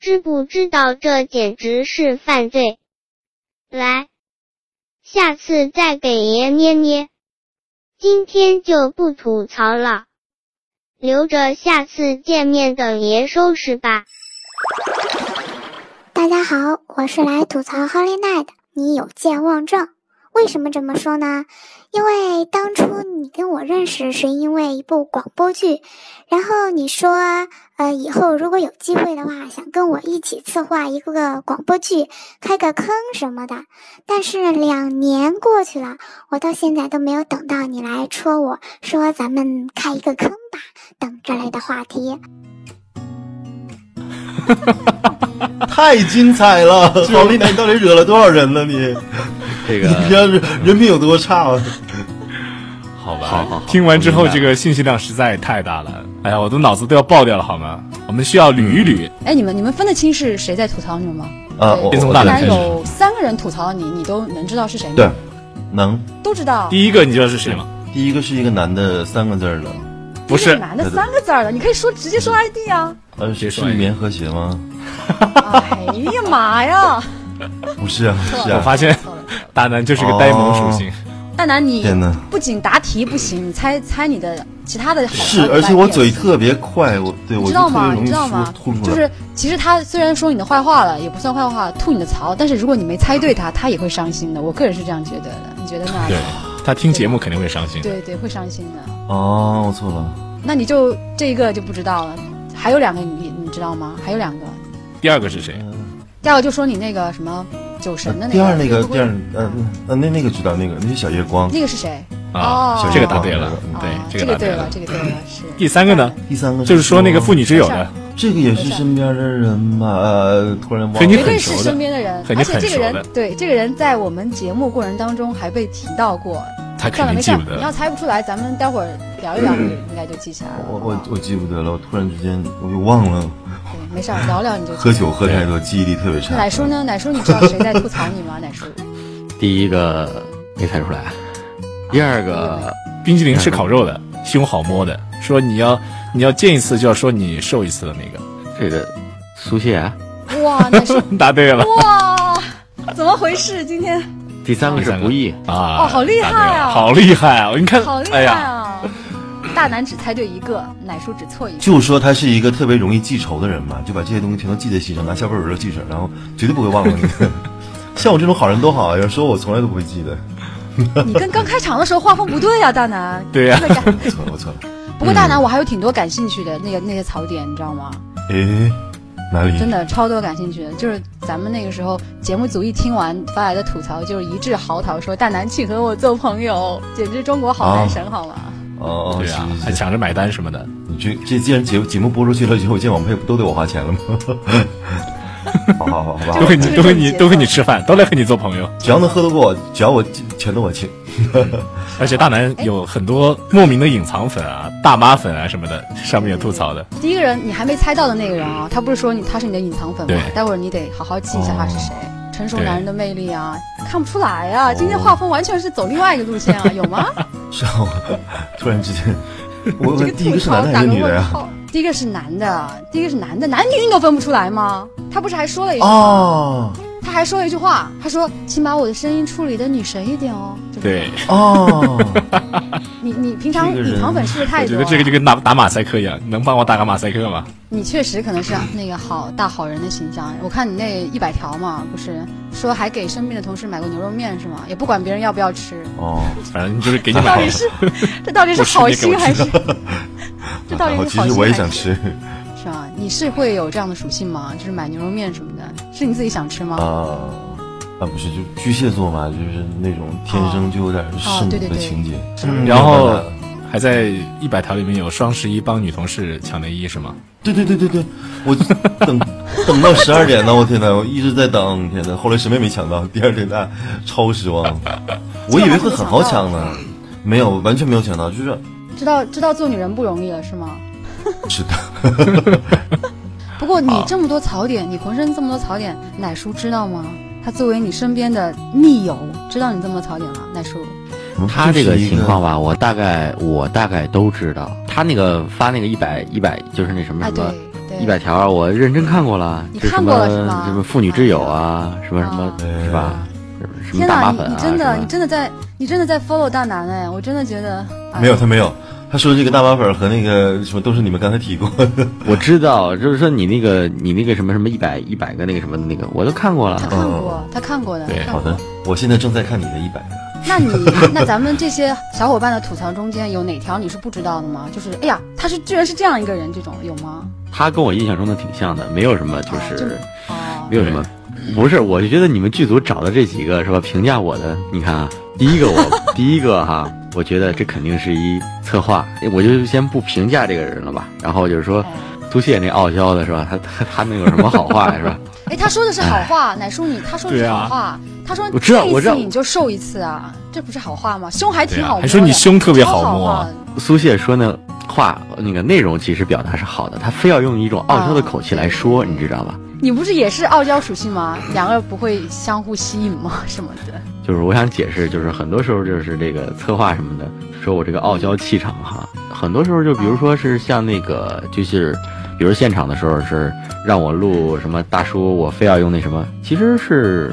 知不知道这简直是犯罪？来，下次再给爷捏捏。今天就不吐槽了，留着下次见面等爷收拾吧。大家好，我是来吐槽 Holiday 的，你有健忘症。为什么这么说呢？因为当初你跟我认识是因为一部广播剧，然后你说，呃，以后如果有机会的话，想跟我一起策划一个广播剧，开个坑什么的。但是两年过去了，我到现在都没有等到你来戳我说咱们开一个坑吧等之类的话题。太精彩了！郝丽娜，你到底惹了多少人呢你？这个你要是人品有多差啊？好吧，好好好听完之后，这个信息量实在太大了。哎呀，我的脑子都要爆掉了，好吗？我们需要捋一捋。哎，你们你们分得清是谁在吐槽你们吗？啊，对我先从我既然大男开始有三个人吐槽你，你都能知道是谁吗？对，能。都知道。第一个你知道是谁吗？第一个是一个男的，三个字儿的，不是，男的三个字儿的，你可以说直接说 ID 啊。呃，是说是棉和谐吗？哎呀妈呀！不是啊，是啊。我发现大南就是个呆萌属性。大南，你不仅答题不行，你猜猜你的其他的好是，而且我嘴特别快，我对我知道吗？你知道吗说吐？出来。就是其实他虽然说你的坏话了，也不算坏话，吐你的槽，但是如果你没猜对他，他也会伤心的。我个人是这样觉得的，你觉得呢？对他听节目肯定会伤心。对对，会伤心的。哦，我错了。那你就这一个就不知道了，还有两个你你知道吗？还有两个，第二个是谁？第二个就说你那个什么酒神的那个，第二那个，第二，呃呃，那那个知道，那个那是小月光。那个是谁？啊哦，这个答对了嗯，对哦，这个答对了这个对了，。是。第三个呢，第三个就是说那个妇女之友的，这个也是身边的人吧？呃，突然忘了。绝对是身边的人，而且这个人对这个人在我们节目过程当中还被提到过。他肯算了，没事儿定记不，得你要。猜不出来，咱们待会儿聊一聊，你应该就记起来了。我我我记不得了，我突然之间我就忘了。对，没事儿，聊聊你就喝酒喝太多，记忆力特别差。那奶叔呢？奶叔，你知道谁在吐槽你吗？奶叔，第一个没猜出来，第二个冰激凌吃烤肉的，胸好摸的，说你要你要见一次就要说你瘦一次的那个，这个苏谢，哇，奶叔，答对了哇，怎么回事？今天第三个是不易，啊！哦好厉害啊好厉害啊！你看，好厉哎呀，害啊！大男只猜对一个，奶叔只错一个。就说他是一个特别容易记仇的人嘛，就把这些东西全都记在心上，拿小本本儿都记着，然后绝对不会忘了你。像我这种好人多好啊，有时候我从来都不会记得。你跟刚开场的时候画风不对呀、大南。对呀我 错了，我错了。不过大南我还有挺多感兴趣的那个那些槽点，你知道吗？诶，哪里？真的超多感兴趣的，就是咱们那个时候节目组一听完发来的吐槽，就是一致嚎啕说大南请和我做朋友，简直中国好男神，好吗？哦，对啊。还抢着买单什么的。你这这既然节节目播出去了以后，见网配不都得我花钱了吗？好好好好吧都，跟你都跟你都跟你吃饭，都来和你做朋友。只要能喝得过我，只要我钱都我请。而且大南有很多莫名的隐藏粉啊、大妈粉啊什么的，上面有吐槽的。第一个人你还没猜到的那个人啊，他不是说你他是你的隐藏粉吗对？待会儿你得好好记一下他是谁。成熟男人的魅力啊，看不出来啊！今天画风完全是走另外一个路线啊，有吗？是啊，我突然之间，我这个问第一个是男的还是女的呀？第一个是男的，第一个是男的，男女你都分不出来吗？他不是还说了一句？他还说了一句话，他说：“请把我的声音处理的女神一点哦。”对，哦，你你平常你糖粉是不是太多了？我觉得这个就跟打打马赛克一样，能帮我打个马赛克吗？你确实可能是那个好大好人的形象。我看你那一百条嘛，不是说还给生病的同事买过牛肉面是吗？也不管别人要不要吃，哦，反正就是给你买好 到底是这到底是好心还是 这到底是然后其实我也好心还是想吃是吧？你是会有这样的属性吗？就是买牛肉面什么的，是你自己想吃吗？啊啊，不是，就巨蟹座嘛，就是那种天生就有点圣母的情节。嗯然后还在一百条里面有双十一帮女同事抢内衣是吗？对对对对对，我等等到十二点呢，我天呐，我一直在等，天呐，后来什么也没抢到，第二天那超失望。我以为会很好抢呢，没有，完全没有抢到，就是知道知道做女人不容易了是吗？是的，不过你这么多槽点，你浑身这么多槽点，奶叔知道吗？他作为你身边的密友，知道你这么多槽点吗？奶叔，他这个情况吧，我大概我大概都知道。他那个发那个一百一百，就是那什么一百条，我认真看过了。你看过这什么了是吗什么妇女之友啊，什么什么啊是吧？什么天哪，你大麻粉啊？你真的你真的在你真的在 follow 大南哎，我真的觉得哎没有，他没有。他说这个大麻粉和那个什么都是你们刚才提过的。我知道，就是说你那个你那个什么什么一百一百个那个什么的那个，我都看过了他。看过，他看过的。对好的，我现在正在看你的一百个。那你 那咱们这些小伙伴的吐槽中间有哪条你是不知道的吗？就是哎呀，他是居然是这样一个人，这种有吗？他跟我印象中的挺像的，没有什么就就是哦，没有什么，不是，我就觉得你们剧组找的这几个是吧？评价我的，你看啊，第一个我 第一个哈，我觉得这肯定是一策划，我就先不评价这个人了吧。然后就是说，苏谢那傲娇的是吧？他他他能有什么好话呀 是吧？哎，他说的是好话，奶叔你他说的是好话，他说我知道见一我知道次你就瘦一次啊，这不是好话吗？胸还挺好还说你胸特别好摸话苏谢说那话那个内容其实表达是好的，他非要用一种傲娇的口气来说，你知道吧？你不是也是傲娇属性吗？两个不会相互吸引吗？什么的？就是我想解释，就是很多时候就是这个策划什么的，说我这个傲娇气场哈，很多时候就比如说是像那个就是，比如现场的时候是让我录什么大叔，我非要用那什么，其实是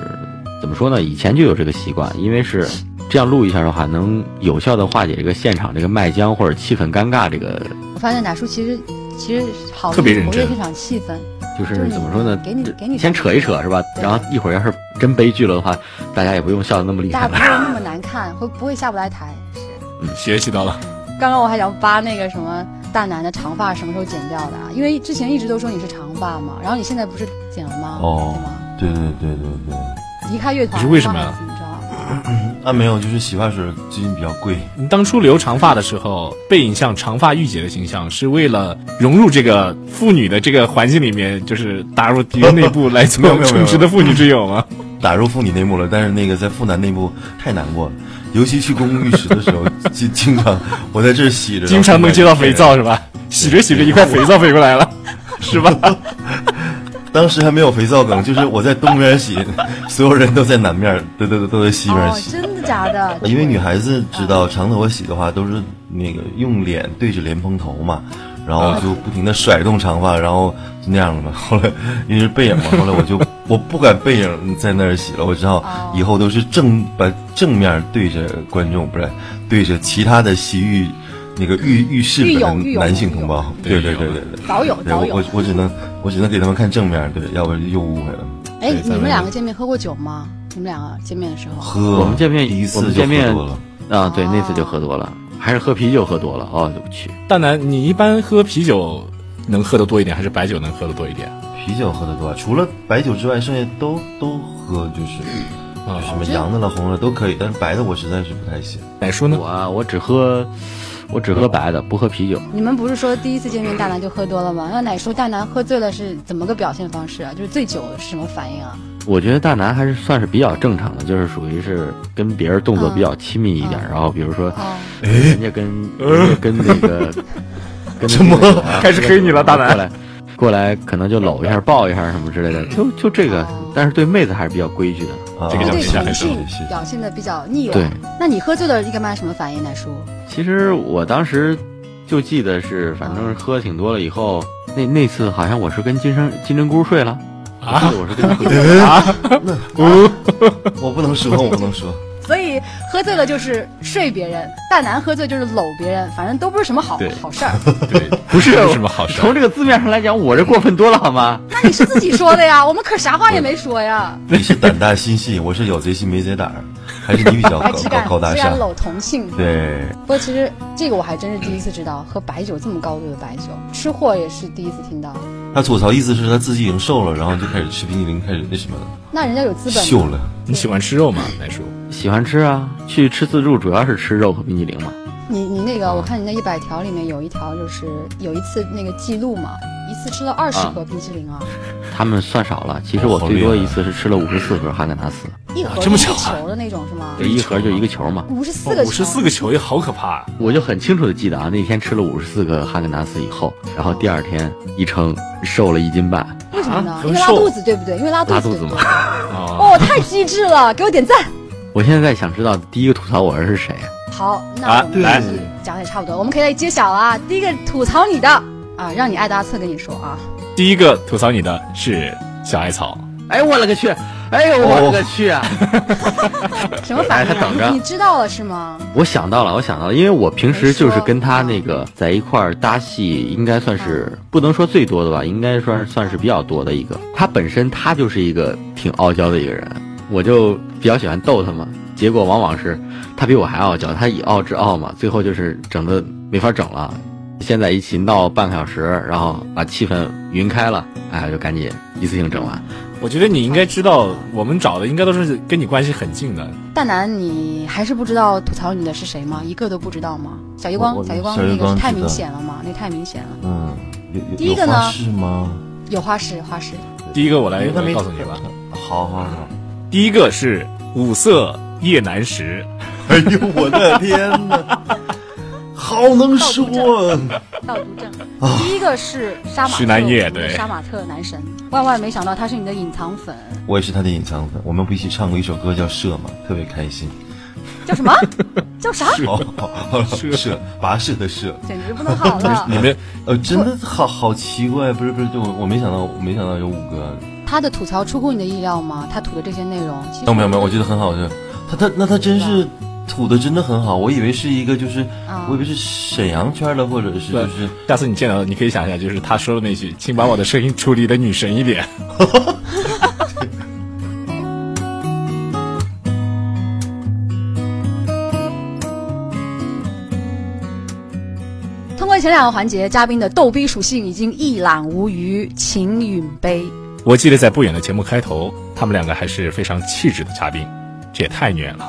怎么说呢？以前就有这个习惯，因为是这样录一下的话，能有效的化解这个现场这个麦僵或者气氛尴尬这个，我发现大叔其实其实好特别认真活跃现场气氛，就是怎么说呢？给你给你先扯一扯是吧？然后一会儿要是真悲剧了的话，大家也不用笑得那么厉害大家。不会那么难看，会不会下不来台？是。学习到了，刚刚我还想扒那个什么大南的长发什么时候剪掉的啊？因为之前一直都说你是长发嘛，然后你现在不是剪了吗？哦对吗？对对对对对，离开乐团你是为什么呀？啊没有，就是洗发水最近比较贵。你当初留长发的时候，背影像长发御姐的形象，是为了融入这个妇女的这个环境里面，就是打入敌人内部来做 称职的妇女之友吗？打入妇女内部了，但是那个在妇男内部太难过了，尤其去公共浴池的时候，经 经常我在这洗着，经常能接到肥皂是吧？洗着洗着一块肥皂飞过来了，是吧？当时还没有肥皂梗，就是我在东边洗，所有人都在南面，都都都在西边哦，洗。真的假的？因为女孩子知道长头发洗的话，都是那个用脸对着莲蓬头嘛，然后就不停的甩动长发，然后就那样了嘛。后来因为是背影嘛，后来我就我不敢背影在那儿洗了，我只好以后都是正把正面对着观众，不是对着其他的洗浴那个浴浴室的男性同胞。对对对对对。早有早有我。我只能我只能给他们看正面，对，要不然又误会了。哎，你们两个见面喝过酒吗？你们两个见面的时候，喝我们见面第一次就喝们见面多了，啊，对，那次就喝多了，还是喝啤酒喝多了。哦，对不起，大南，你一般喝啤酒能喝的多一点，还是白酒能喝的多一点？啤酒喝的多，除了白酒之外，剩下都都喝，就是啊就什么洋的了、红的都可以，但是白的我实在是不太行。奶叔呢我？啊，我只喝我只喝白的，不喝啤酒。你们不是说第一次见面大南就喝多了吗？那奶叔大南喝醉了是怎么个表现方式啊？就是醉酒是什么反应啊？我觉得大南还是算是比较正常的，就是属于是跟别人动作比较亲密一点，然后比如说哦，人家跟人家跟那个 跟什么啊开始黑你了大南过来可能就搂一下抱一下什么之类的，就就这个，但是对妹子还是比较规矩的。啊。这个叫性表现的比较逆对。那你喝醉了一般什么反应？呢叔？其实我当时就记得是反正喝挺多了以后，那那次好像我是跟金生金针菇睡了。我记得我是跟他喝。我不能说，我不能说。所以喝醉了就是睡别人，大男喝醉就是搂别人，反正都不是什么好好事儿。对，不是有什么好事儿从这个字面上来讲，我这过分多了好吗？那你是自己说的呀，我们可啥话也没说呀。你是胆大心细，我是有贼心没贼胆儿，还是你比较高 大上？只敢搂同性。对，不过其实这个我还真是第一次知道，喝白酒这么高度的白酒，吃货也是第一次听到。他吐槽意思是他自己已经瘦了，然后就开始吃冰激凌，开始那什么了，那人家有资本。秀了。你喜欢吃肉吗，南叔？喜欢吃啊，去吃自助主要是吃肉和冰激凌嘛。你你那啊个，我看你那一百条里面有一条就是有一次那个记录嘛，一次吃了二十啊盒冰淇淋啊，他们算少了，其实我最多一次是吃了五十四盒哈根达斯，一盒这么是一巧啊球的那种是吗？对，一盒就一个球嘛。五十四个球，五十四个球也好可怕啊！我就很清楚的记得啊，那天吃了五十四个哈根达斯以后，然后第二天一称瘦了一斤半，为什么呢啊？因为拉肚子对不对？因为拉肚子。拉肚子嘛。哦，太机智了，给我点赞。我现在想知道第一个吐槽我的是谁？好，那啊我们来讲的也差不多，我们可以来揭晓啊。第一个吐槽你的啊，让你爱的阿策跟你说啊，第一个吐槽你的是小艾草，哎，我勒个去！哎呦，我勒个去啊！什么反应、啊？哎等着你知道了是吗？我想到了，我想到了，因为我平时就是跟他那个在一块儿搭戏，应该算是不能说最多的吧，应该算算是比较多的一个。他本身他就是一个挺傲娇的一个人，我就比较喜欢逗他嘛。结果往往是他比我还傲娇，他以傲制傲嘛，最后就是整的没法整了。先在一起闹半个小时，然后把气氛匀开了，哎，就赶紧一次性整完。我觉得你应该知道，我们找的应该都是跟你关系很近的。大南，你还是不知道吐槽你的是谁吗？一个都不知道吗？小月光，小月光那个是太明显了嘛，那太明显了。嗯，第一个呢有花式吗？有花式，花式。第一个我来告诉你吧。好好好。第一个是五色夜难时，哎呦我的天哪，好能说啊！道毒症。第一个是杀马特，是南叶我们的对杀马特男神。万万没想到他是你的隐藏粉，我也是他的隐藏粉，我们不一起唱过一首歌叫《射》吗，特别开心。叫什么？叫啥？哦，射跋涉的射，简直不能好了。你们呃，真的好好奇怪，不是不是，就我我没想到，我没想到有五个。他的吐槽出乎你的意料吗？他吐的这些内容，其实哦，没有没有，我觉得很好笑。他他那他真是吐的真的很好，我以为是一个就是，啊我以为是沈阳圈的，或者是就是下次你见到，你可以想一下，就是他说的那句：“请把我的声音处理的女神一点。通过前两个环节，嘉宾的逗逼属性已经一览无余，请允杯。”我记得在不远的节目开头，他们两个还是非常气质的嘉宾，这也太虐了。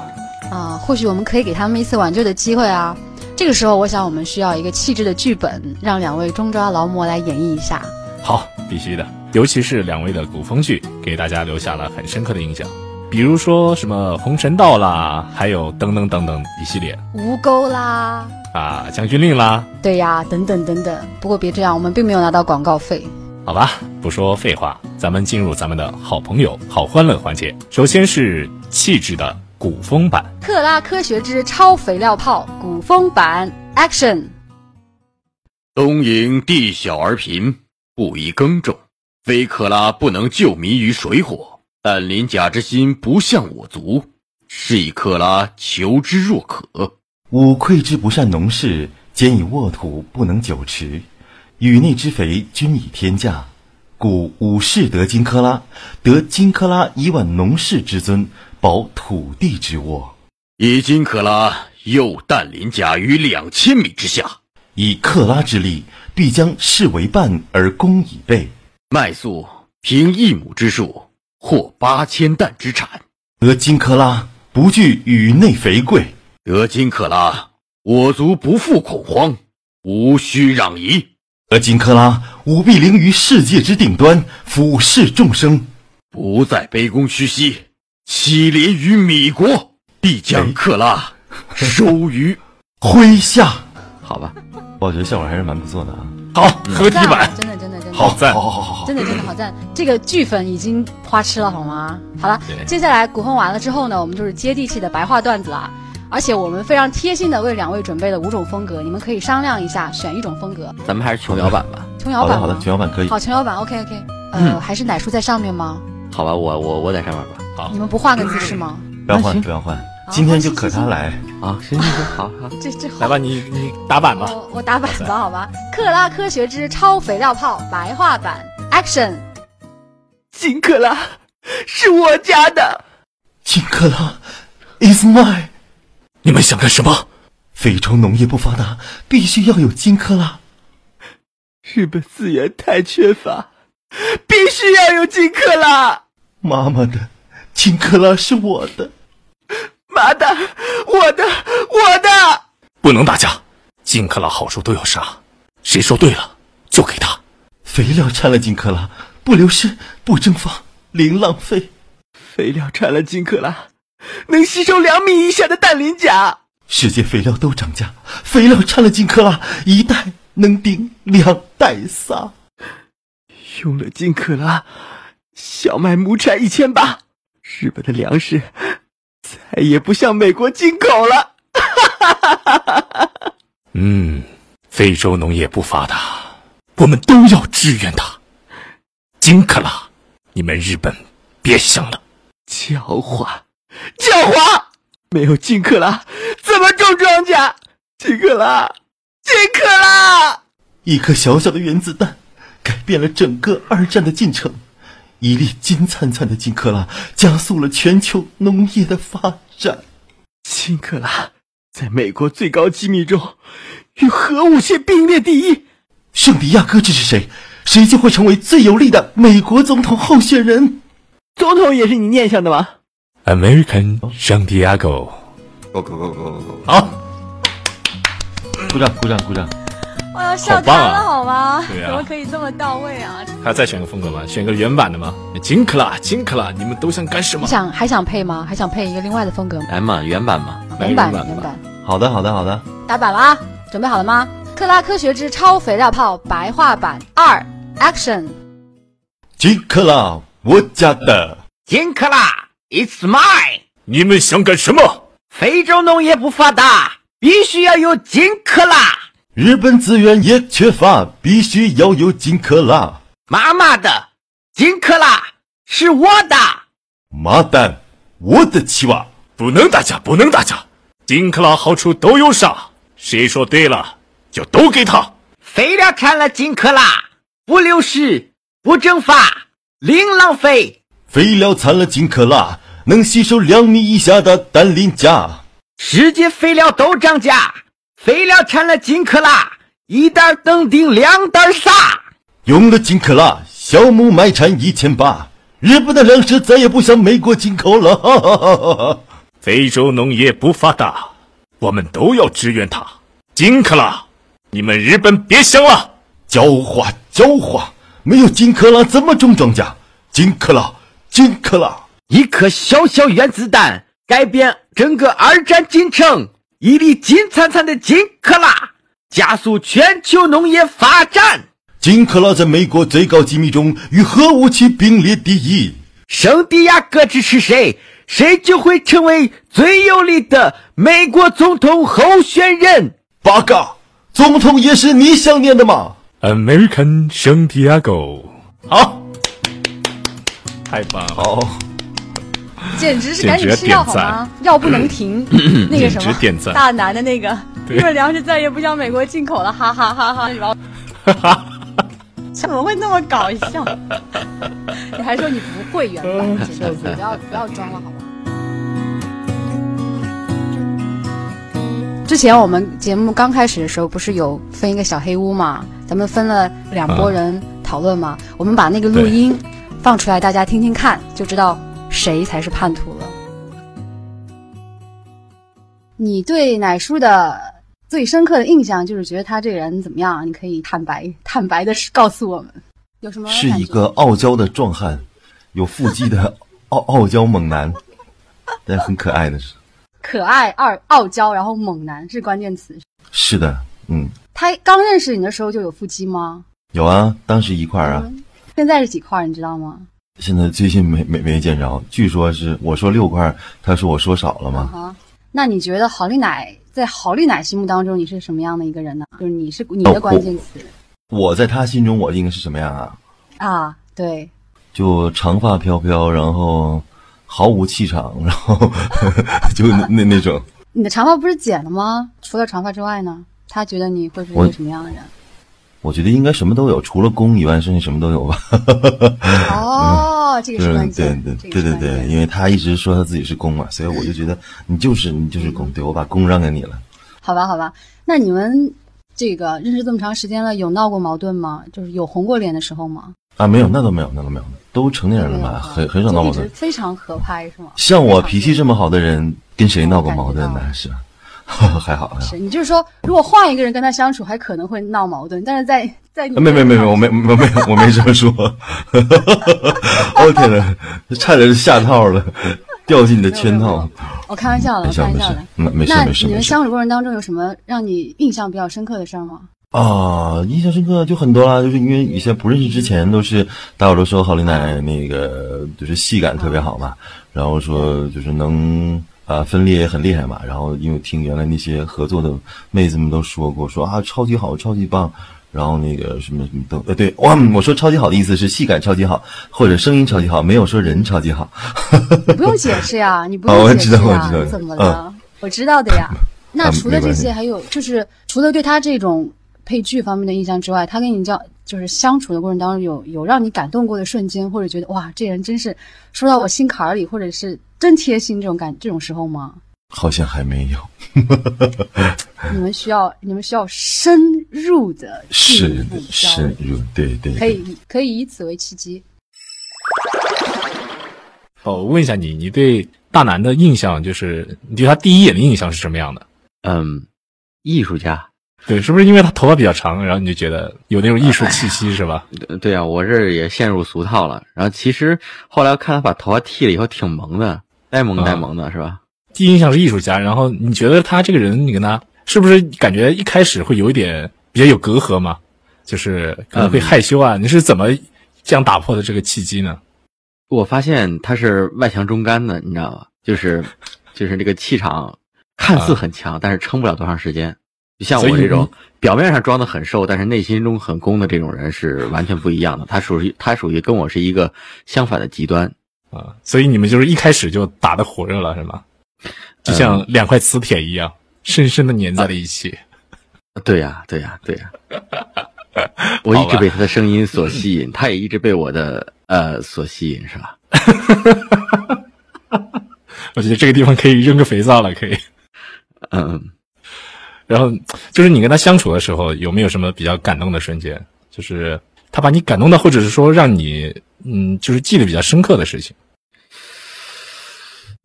啊，或许我们可以给他们一次挽救的机会啊！这个时候，我想我们需要一个气质的剧本，让两位中抓劳模来演绎一下。好，必须的，尤其是两位的古风剧，给大家留下了很深刻的印象。比如说什么《红尘道》啦，还有等等等等一系列吴钩啦，啊，《将军令》啦，对呀，等等等等。不过别这样，我们并没有拿到广告费。好吧，不说废话，咱们进入咱们的好朋友好欢乐环节。首先是气质的古风版，克拉科学之超肥料炮古风版 Action。东瀛地小而贫，不宜耕种，非克拉不能救民于水火，但鳞甲之心不向我足，是以克拉求之若渴。吾愧之不善农事，兼以沃土不能久持，宇内之肥均以天价，故五世得金克拉，得金克拉以挽农事之尊，保土地之沃。以金克拉诱氮鳞甲于两千米之下，以克拉之力，必将士为半而功以倍。麦粟凭一亩之数，获八千担之产。得金克拉，不惧宇内肥贵。得金克拉，我族不复恐慌，无需攘夷。得金克拉，吾必凌于世界之顶端，俯视众生。不再卑躬屈膝，乞怜于米国，必将克拉收于麾下。好吧，我觉得效果还是蛮不错的啊。好，合体版，真的真的真的好赞好，好好好好。真的真的好赞！这个剧粉已经花痴了，好吗？好了，接下来古风完了之后呢，我们就是接地气的白话段子啦。而且我们非常贴心的为两位准备了五种风格，你们可以商量一下，选一种风格。咱们还是琼瑶版吧。琼瑶版好的好的，琼瑶版可以。好，琼瑶版 OK OK。呃，嗯还是奶叔在上面吗？好吧，我我我在上面吧。好你们不换个姿势吗？不要换，不要换，今天就可他来。啊，行行行，好好。这这好来吧，你你打板吧。我我打板吧，好吧。克拉科学之超肥料泡白话版，Action！金克拉是我家的，金克拉，is mine。你们想干什么？非洲农业不发达，必须要有金克拉。日本资源太缺乏，必须要有金克拉。妈妈的，金克拉是我的。妈的，我的，我的！不能打架，金克拉好处都要杀，谁说对了就给他。肥料掺了金克拉，不流失，不蒸发，零浪费。肥料掺了金克拉，能吸收两米以下的氮磷钾。世界肥料都涨价，肥料掺了金克拉，一袋能顶两袋撒。用了金克拉，小麦亩产一千八，日本的粮食再也不向美国进口了。嗯，非洲农业不发达，我们都要支援他。金克拉，你们日本别想了。狡猾，狡猾！没有金克拉，怎么种庄稼？金克拉，金克拉！一颗小小的原子弹，改变了整个二战的进程。一粒金灿灿的金克拉，加速了全球农业的发展。金克拉在美国最高机密中，与核武器并列第一。圣地亚哥支持谁，谁就会成为最有力的美国总统候选人。总统也是你念想的吗？American Santiago。Go go go go go go！好，鼓掌鼓掌鼓掌！我要笑好棒啊瘫了，好吗？对啊怎么可以这么到位啊？还要再选个风格吗？选个原版的吗？金克拉，金克拉，你们都想干什么你？想还想配吗？还想配一个另外的风格吗？来嘛，原版嘛。原版原版原版，好的好的好的，打板了啊！准备好了吗？克拉科学之超肥料炮白话版二，Action！金克拉，我家的。金克拉，It's mine！你们想干什么？非洲农业不发达，必须要有金克拉。日本资源也缺乏，必须要有金克拉。妈妈的，金克拉是我的。妈蛋，我的期望。不能打架，不能打架。金克拉好处都有啥？谁说对了就都给他。肥料掺了金克拉，不流失，不蒸发，零浪费。肥料掺了金克拉，能吸收两米以下的氮磷钾。世界肥料都涨价，肥料掺了金克拉，一袋登顶两袋撒。用了金克拉，小亩麦产一千八。日本的粮食再也不向美国进口了。哈哈哈哈哈！非洲农业不发达，我们都要支援他。金克拉，你们日本别想了。狡猾，狡猾！没有金克拉怎么种庄稼？金克拉，金克拉！一颗小小原子弹改变整个二战进程，一粒金灿灿的金克拉加速全球农业发展。金克拉在美国最高机密中与核武器并列第一。圣地亚哥支持谁，谁就会成为最有力的美国总统候选人。八嘎，总统也是你想念的吗？American San Diego，好，太棒了！哦，简直是简直赶紧吃药点赞好吗？药不能停，那个什么点赞大南的那个，日本粮食再也不向美国进口了，哈哈哈哈！然 后怎么会那么搞笑？你还说你不会原版，真的不要不要装了好吗？之前我们节目刚开始的时候，不是有分一个小黑屋嘛？咱们分了两拨人讨论嘛。我们把那个录音放出来，大家听听看，就知道谁才是叛徒了。你对奶叔的最深刻的印象就是觉得他这个人怎么样？你可以坦白坦白的告诉我们，有什么是一个傲娇的壮汉，有腹肌的傲 傲娇猛男，但很可爱的是。可爱、二傲娇，然后猛男是关键词。是的，嗯，他刚认识你的时候就有腹肌吗？有啊，当时一块儿啊，现在是几块儿？你知道吗？现在最近没没没见着，据说是我说六块儿，他说我说少了啊吗？哈，那你觉得郝丽乃在郝丽乃心目当中你是什么样的一个人呢？就是你是你的关键词、我在他心中我应该是什么样啊？啊？对，就长发飘飘，然后毫无气场，然后就那那那种。你的长发不是剪了吗？除了长发之外呢？他觉得你会是一个什么样的人？我觉得应该什么都有，除了攻以外，剩下什么都有吧。哦，这个是对关键，对对对对，键因为他一直说他自己是攻嘛，所以我就觉得你就是你就是攻，对我把攻让给你了。好吧，好吧。那你们这个认识这么长时间了，有闹过矛盾吗？就是有红过脸的时候吗？啊，没有，那都没有，那都没有，都成年人了嘛，很很少闹矛盾。非常合拍是吗？像我脾气这么好的人，跟谁闹过矛盾呢？是吧？还好还好。是你就是说，如果换一个人跟他相处，还可能会闹矛盾，但是在在你没没没没，我没没没 我没这么说。哦天哪，差点就下套了，掉进你的圈套。我开玩笑的，没事没事我开玩笑的。，嗯没事那你们没事没事。相处过程当中有什么让你印象比较深刻的事儿吗？啊，印象深刻就很多啦，就是因为以前不认识之前都是大伙都说郝丽奶那个就是戏感特别好嘛，然后说就是能啊分裂也很厉害嘛，然后因为听原来那些合作的妹子们都说过，说啊超级好，超级棒。然后那个什么什么都呃对哇，我说超级好的意思是戏感超级好，或者声音超级好，没有说人超级好。你不用解 释呀，你不用解释呀道我知道，怎么了？我知道的呀。那啊除了这些，还有就是除了对他这种配剧方面的印象之外，他跟你这样就是相处的过程当中有有让你感动过的瞬间，或者觉得哇，这人真是说到我心坎儿里，或者是真贴心这种感这种时候吗？好像还没有，你们需要你们需要深入的是深流入，对对。可以可以以此为契机。哦，我问一下你，你对大南的印象就是你对他第一眼的印象是什么样的？嗯，艺术家。对，是不是因为他头发比较长，然后你就觉得有那种艺术气息，是吧？对对啊，我这也陷入俗套了。然后其实后来看他把头发剃了以后，挺萌的，呆萌呆萌的，是吧？第一印象是艺术家，然后你觉得他这个人，你跟他是不是感觉一开始会有一点比较有隔阂吗？就是可能会害羞啊？你是怎么这样打破的这个契机呢？我发现他是外强中干的，你知道吧？就是就是这个气场看似很强，但是撑不了多长时间。就像我这种表面上装的很瘦，但是内心中很攻的这种人是完全不一样的。他属于他属于跟我是一个相反的极端。啊，所以你们就是一开始就打得火热了，是吗？就像两块磁铁一样，深深的粘在了一起。对呀、对呀、对呀、我一直被他的声音所吸引，他也一直被我的呃所吸引，是吧？我觉得这个地方可以扔个肥皂了，可以。嗯，然后就是你跟他相处的时候，有没有什么比较感动的瞬间？就是他把你感动到，或者是说让你嗯，就是记得比较深刻的事情，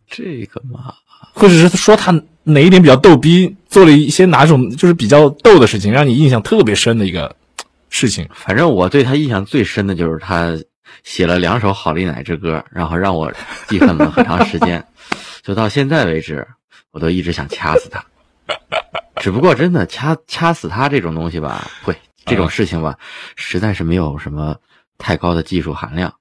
这个嘛，或者是说他哪一点比较逗逼，做了一些哪种就是比较逗的事情，让你印象特别深的一个事情。反正我对他印象最深的就是他写了两首《好利奶之歌》，然后让我记恨了很长时间，就到现在为止，我都一直想掐死他。只不过真的掐掐死他这种东西吧，会这种事情吧，实在是没有什么太高的技术含量。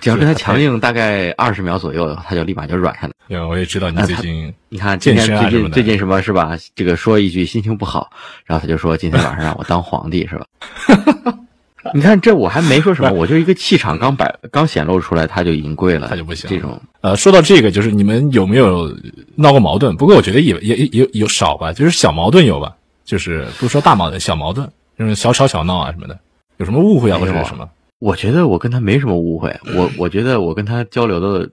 只要跟他强硬大概二十秒左右，他就立马就软下来。对，我也知道你最近你看今天最近最近什么是吧？这个说一句心情不好，然后他就说今天晚上让我当皇帝是吧？你看这我还没说什么，我就一个气场刚摆刚显露出来，他就已经跪了，他就不行这种呃，说到这个，就是你们有没有闹过矛盾？不过我觉得也也也有有少吧，就是小矛盾有吧，就是不说大矛盾，小矛盾，那种小吵小闹啊什么的，有什么误会啊或者是什么？我觉得我跟他没什么误会，我我觉得我跟他交流的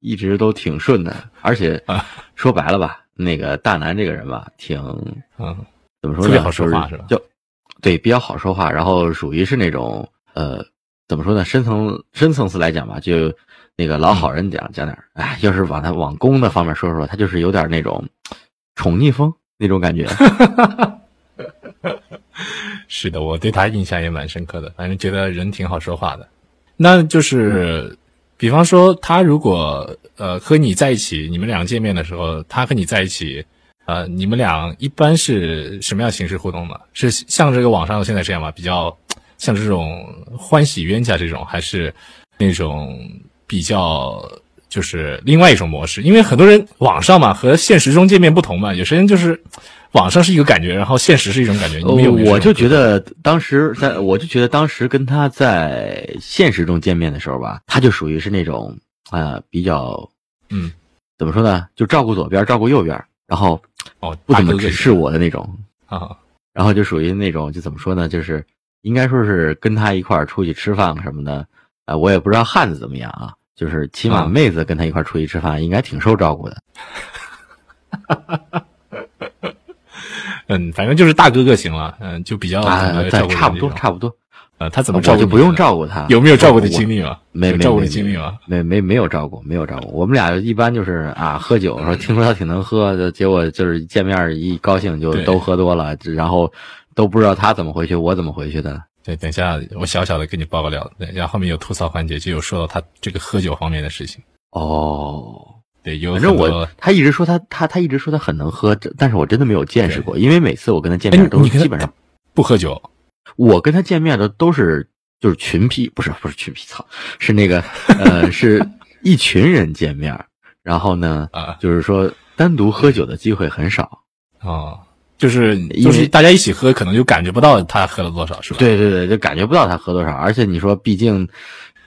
一直都挺顺的，而且啊说白了吧，那个大南这个人吧，挺嗯，怎么说呢？特别好说话就是吧？就对，比较好说话，然后属于是那种呃，怎么说呢？深层深层次来讲吧，就那个老好人讲讲点儿，哎，要是往他往公的方面说说，他就是有点那种宠溺风那种感觉。是的，我对他印象也蛮深刻的，反正觉得人挺好说话的。那就是，比方说他如果呃和你在一起，你们俩见面的时候，他和你在一起，呃，你们俩一般是什么样形式互动呢？是像这个网上现在这样吗？比较像这种欢喜冤家这种，还是那种比较就是另外一种模式，因为很多人网上嘛和现实中见面不同嘛，有些人就是网上是一个感觉，然后现实是一种感觉。你们有没有这种呃我就觉得当时在，我就觉得当时跟他在现实中见面的时候吧，他就属于是那种呃比较嗯，怎么说呢，就照顾左边，照顾右边，然后哦不怎么直视我的那种，啊，然后就属于那种就怎么说呢，就是应该说是跟他一块儿出去吃饭什么的，呃，我也不知道汉子怎么样啊，就是起码啊。妹子跟他一块儿出去吃饭，应该挺受照顾的。嗯，反正就是大哥哥行了，嗯，就比较懂啊差不多差不多。呃，他怎么照顾我就不用照顾他？有没有照顾的经历吗？没没有照顾的没经历吗？没没没有照顾，没有照顾。我们俩一般就是啊，喝酒说听说他挺能喝，的结果就是见面一高兴就都喝多了，然后都不知道他怎么回去，我怎么回去的。对，等一下我小小的跟你爆个料，对，然后后面有吐槽环节，就有说到他这个喝酒方面的事情。哦，对，有反正我他一直说他他他一直说他很能喝，但是我真的没有见识过，因为每次我跟他见面都基本上不喝酒，我跟他见面的都是就是群批，不是不是群批，操，是那个呃是一群人见面，然后呢啊就是说单独喝酒的机会很少。哦，就是因为就是大家一起喝，可能就感觉不到他喝了多少，是吧？对对对，就感觉不到他喝多少，而且你说，毕竟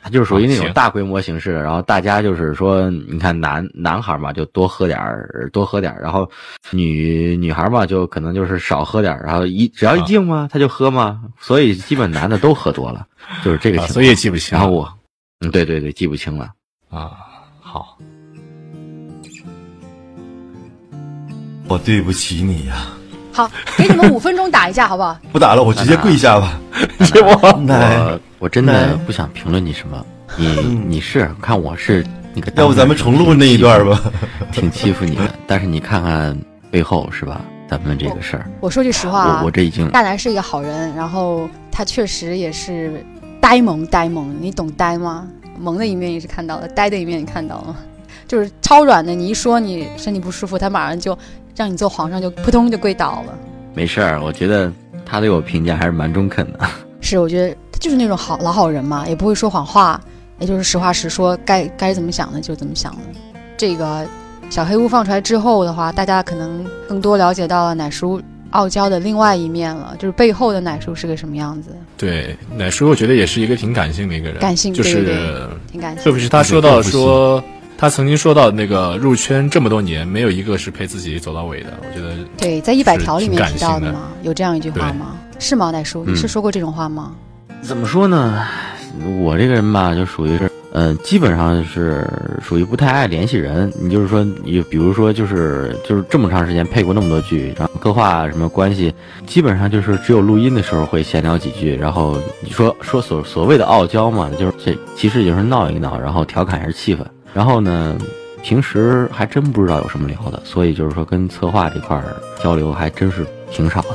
他就是属于那种大规模形式，然后大家就是说，你看男男孩嘛，就多喝点儿，多喝点儿，然后女女孩嘛，就可能就是少喝点儿，然后一只要一敬嘛，他就喝嘛，所以基本男的都喝多了，就是这个情况。啊所以也记不清。然后我，嗯，对对对，记不清了。啊，好，我对不起你呀、好，给你们五分钟打一架，好不好？不打了，我直接跪下吧。奶 我我真的不想评论你什么，你你是看我是那个，要不咱们重录那一段吧？挺欺负你的，但是你看看背后是吧？咱们这个事儿，我说句实话啊，我我这已经大南是一个好人，然后他确实也是呆萌呆萌，你懂呆吗？萌的一面也是看到了，呆的一面你看到了，就是超软的。你一说你身体不舒服，他马上就让你做皇上，就扑通就跪倒了。没事儿。我觉得他对我评价还是蛮中肯的。是，我觉得他就是那种好老好人嘛，也不会说谎话，也就是实话实说，该该怎么想的就怎么想的。这个小黑屋放出来之后的话，大家可能更多了解到了奶叔傲娇的另外一面了，就是背后的奶叔是个什么样子，对，奶叔我觉得也是一个挺感性的一个人，感性就是对对对挺感性。特别是他说到说，他曾经说到那个入圈这么多年，没有一个是陪自己走到尾的。我觉得对，在一百条里面提到的吗？有这样一句话吗？是吗，奶叔？你是嗯说过这种话吗？怎么说呢？我这个人吧，就属于是，呃，基本上是属于不太爱联系人。你就是说，你比如说，就是就是这么长时间配过那么多剧，然后刻画什么关系，基本上就是只有录音的时候会闲聊几句。然后你说说所所谓的傲娇嘛，就是这其实也就是闹一闹，然后调侃一下气氛。然后呢，平时还真不知道有什么聊的，所以就是说跟策划这块儿交流还真是挺少的。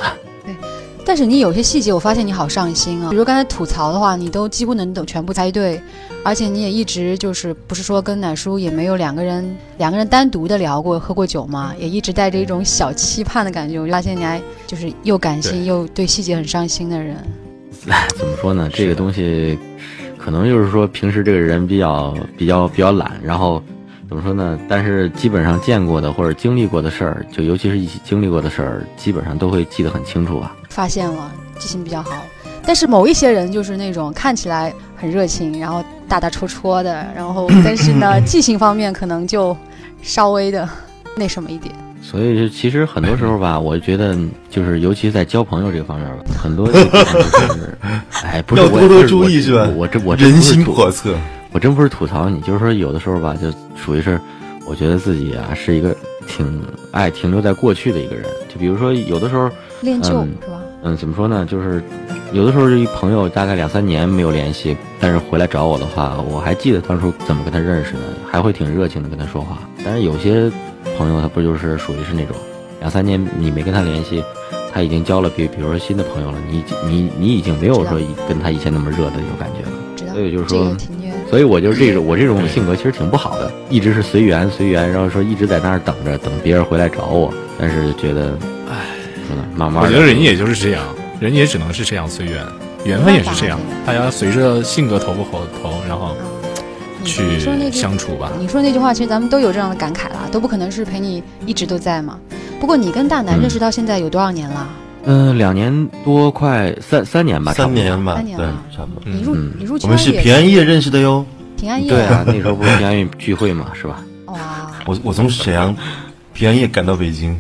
对 但是你有些细节，我发现你好上心啊。比如刚才吐槽的话，你都几乎能等全部猜对，而且你也一直就是不是说跟奶叔也没有两个人两个人单独的聊过喝过酒嘛，也一直带着一种小期盼的感觉。我就发现你还就是又感性对又对细节很上心的人。怎么说呢？这个东西，可能就是说平时这个人比较比较比较懒，然后怎么说呢？但是基本上见过的或者经历过的事儿，就尤其是一起经历过的事儿，基本上都会记得很清楚吧。发现了，记性比较好。但是某一些人就是那种看起来很热情，然后大大戳戳的，然后但是呢，记性方面可能就稍微的那什么一点。所以就其实很多时候吧，我觉得就是尤其在交朋友这个方面吧，很多 就是，哎，不是要多多注意是吧我这我真人心不是吐叵测。我真不是吐槽你，就是说有的时候吧，就属于是，我觉得自己啊是一个挺爱停留在过去的一个人。就比如说有的时候，恋旧、嗯是吧？嗯，怎么说呢？就是有的时候这一朋友大概两三年没有联系，但是回来找我的话，我还记得当初怎么跟他认识的，还会挺热情的跟他说话。但是有些朋友他不就是属于是那种两三年你没跟他联系，他已经交了比比如说新的朋友了，你已经你你已经没有说跟他以前那么热的那种感觉了。知道所以就是说。所以我就是这种我这种性格其实挺不好的，一直是随缘随缘，然后说一直在那儿等着等别人回来找我，但是觉得，唉，说呢，慢慢，我觉得人也就是这样，人也只能是这样随缘，缘分也是这样，大家随着性格投不投投，然后去相处吧。你说那句话，其实咱们都有这样的感慨了，都不可能是陪你一直都在嘛。不过你跟大南嗯认识到现在有多少年了？嗯、两年多，快三三年吧，三年吧，对三年了，差不多。你入嗯你入我们是平安夜认识的哟。平安夜对啊，那时候不是平安夜聚会嘛，是吧？哇，我我从沈阳平安夜赶到北京，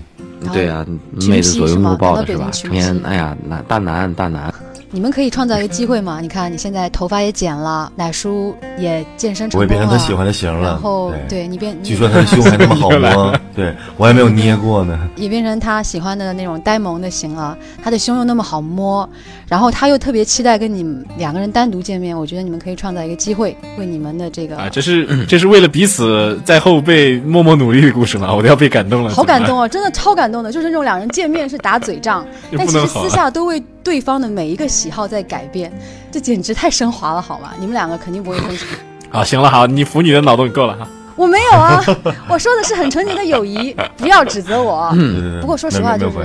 对啊，妹子左拥右抱的是吧？成天哎呀，南大南大南，你们可以创造一个机会嘛？你看你现在头发也剪了，奶叔也健身成我也功了，变成他喜欢的型了。然后对，对你变，据说他的胸还那么好摸，对我还没有捏过呢。也变成他喜欢的那种呆萌的型了。他的胸又那么好摸，然后他又特别期待跟你们两个人单独见面。我觉得你们可以创造一个机会，为你们的这个啊，这是 这是为了彼此在后背默默努力的故事吗？我都要被感动了，好感动啊！哦，真的超感动的，就是那种两人见面是打嘴仗，但其实私下都为对方的每一个喜好在改变，这简直太升华了，好吗？你们两个肯定不会分手。好，行了，好，你服你的脑洞够了哈。我没有啊，我说的是很纯洁的友谊，不要指责我。对对对不过说实话，就是。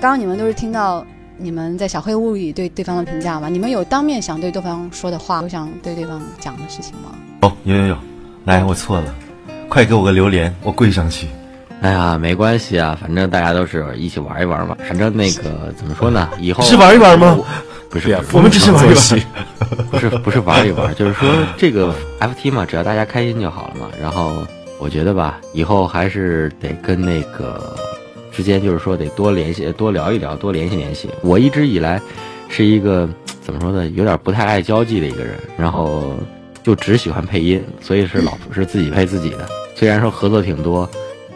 刚刚你们都是听到你们在小黑屋里对对方的评价吗？你们有当面想对对方说的话，有想对对方讲的事情吗？哦，有有有，来，我错了，快给我个榴莲，我跪上去。哎呀，没关系啊，反正大家都是一起玩一玩嘛。反正那个怎么说呢？以后是玩一玩吗？不是，呀不是我们只是玩一玩不是不是玩一玩，就是说这个 FT 嘛，只要大家开心就好了嘛。然后我觉得吧，以后还是得跟那个之间，就是说得多联系、多聊一聊、多联系联系。我一直以来是一个怎么说呢，有点不太爱交际的一个人，然后就只喜欢配音，所以是老是自己配自己的。虽然说合作挺多，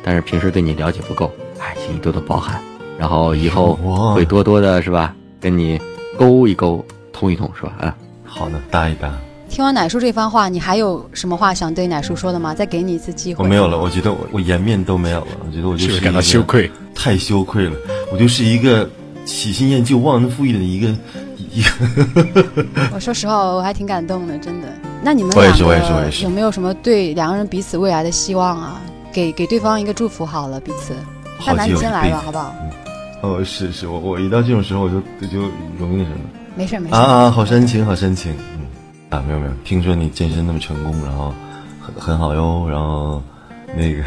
但是平时对你了解不够，哎，请你多多包涵。然后以后哇会多多的是吧，跟你勾一勾、通一通是吧？啊。好的，搭一搭。听完奶叔这番话，你还有什么话想对奶叔说的吗？再给你一次机会。我没有了，我觉得我我颜面都没有了，我觉得我就是是感到羞愧？太羞愧了，我就是一个喜新厌旧、忘恩负义的一个一个。我说实话，我还挺感动的，真的。那你们两我也是我也是我也是个有没有什么对两个人彼此未来的希望啊？给给对方一个祝福好了，彼此。好大南，你先来吧，好不好？哦，是是，我我一到这种时候我就我就容易那什么。没事没事。啊啊，好煽情，好煽情。嗯，啊，没有没有，听说你健身那么成功，然后很很好哟，然后那个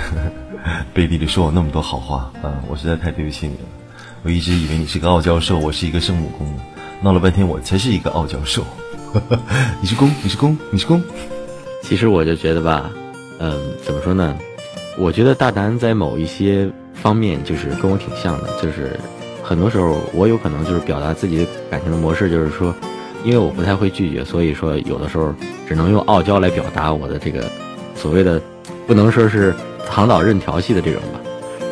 背地里说我那么多好话啊，我实在太对不起你了。我一直以为你是个傲娇兽，我是一个圣母公，闹了半天我才是一个傲娇兽。你是公，你是公，你是公。其实我就觉得吧，嗯，怎么说呢？我觉得大南在某一些方面就是跟我挺像的，就是很多时候我有可能就是表达自己的感情的模式，就是说，因为我不太会拒绝，所以说有的时候只能用傲娇来表达我的这个所谓的，不能说是躺倒任调戏的这种吧。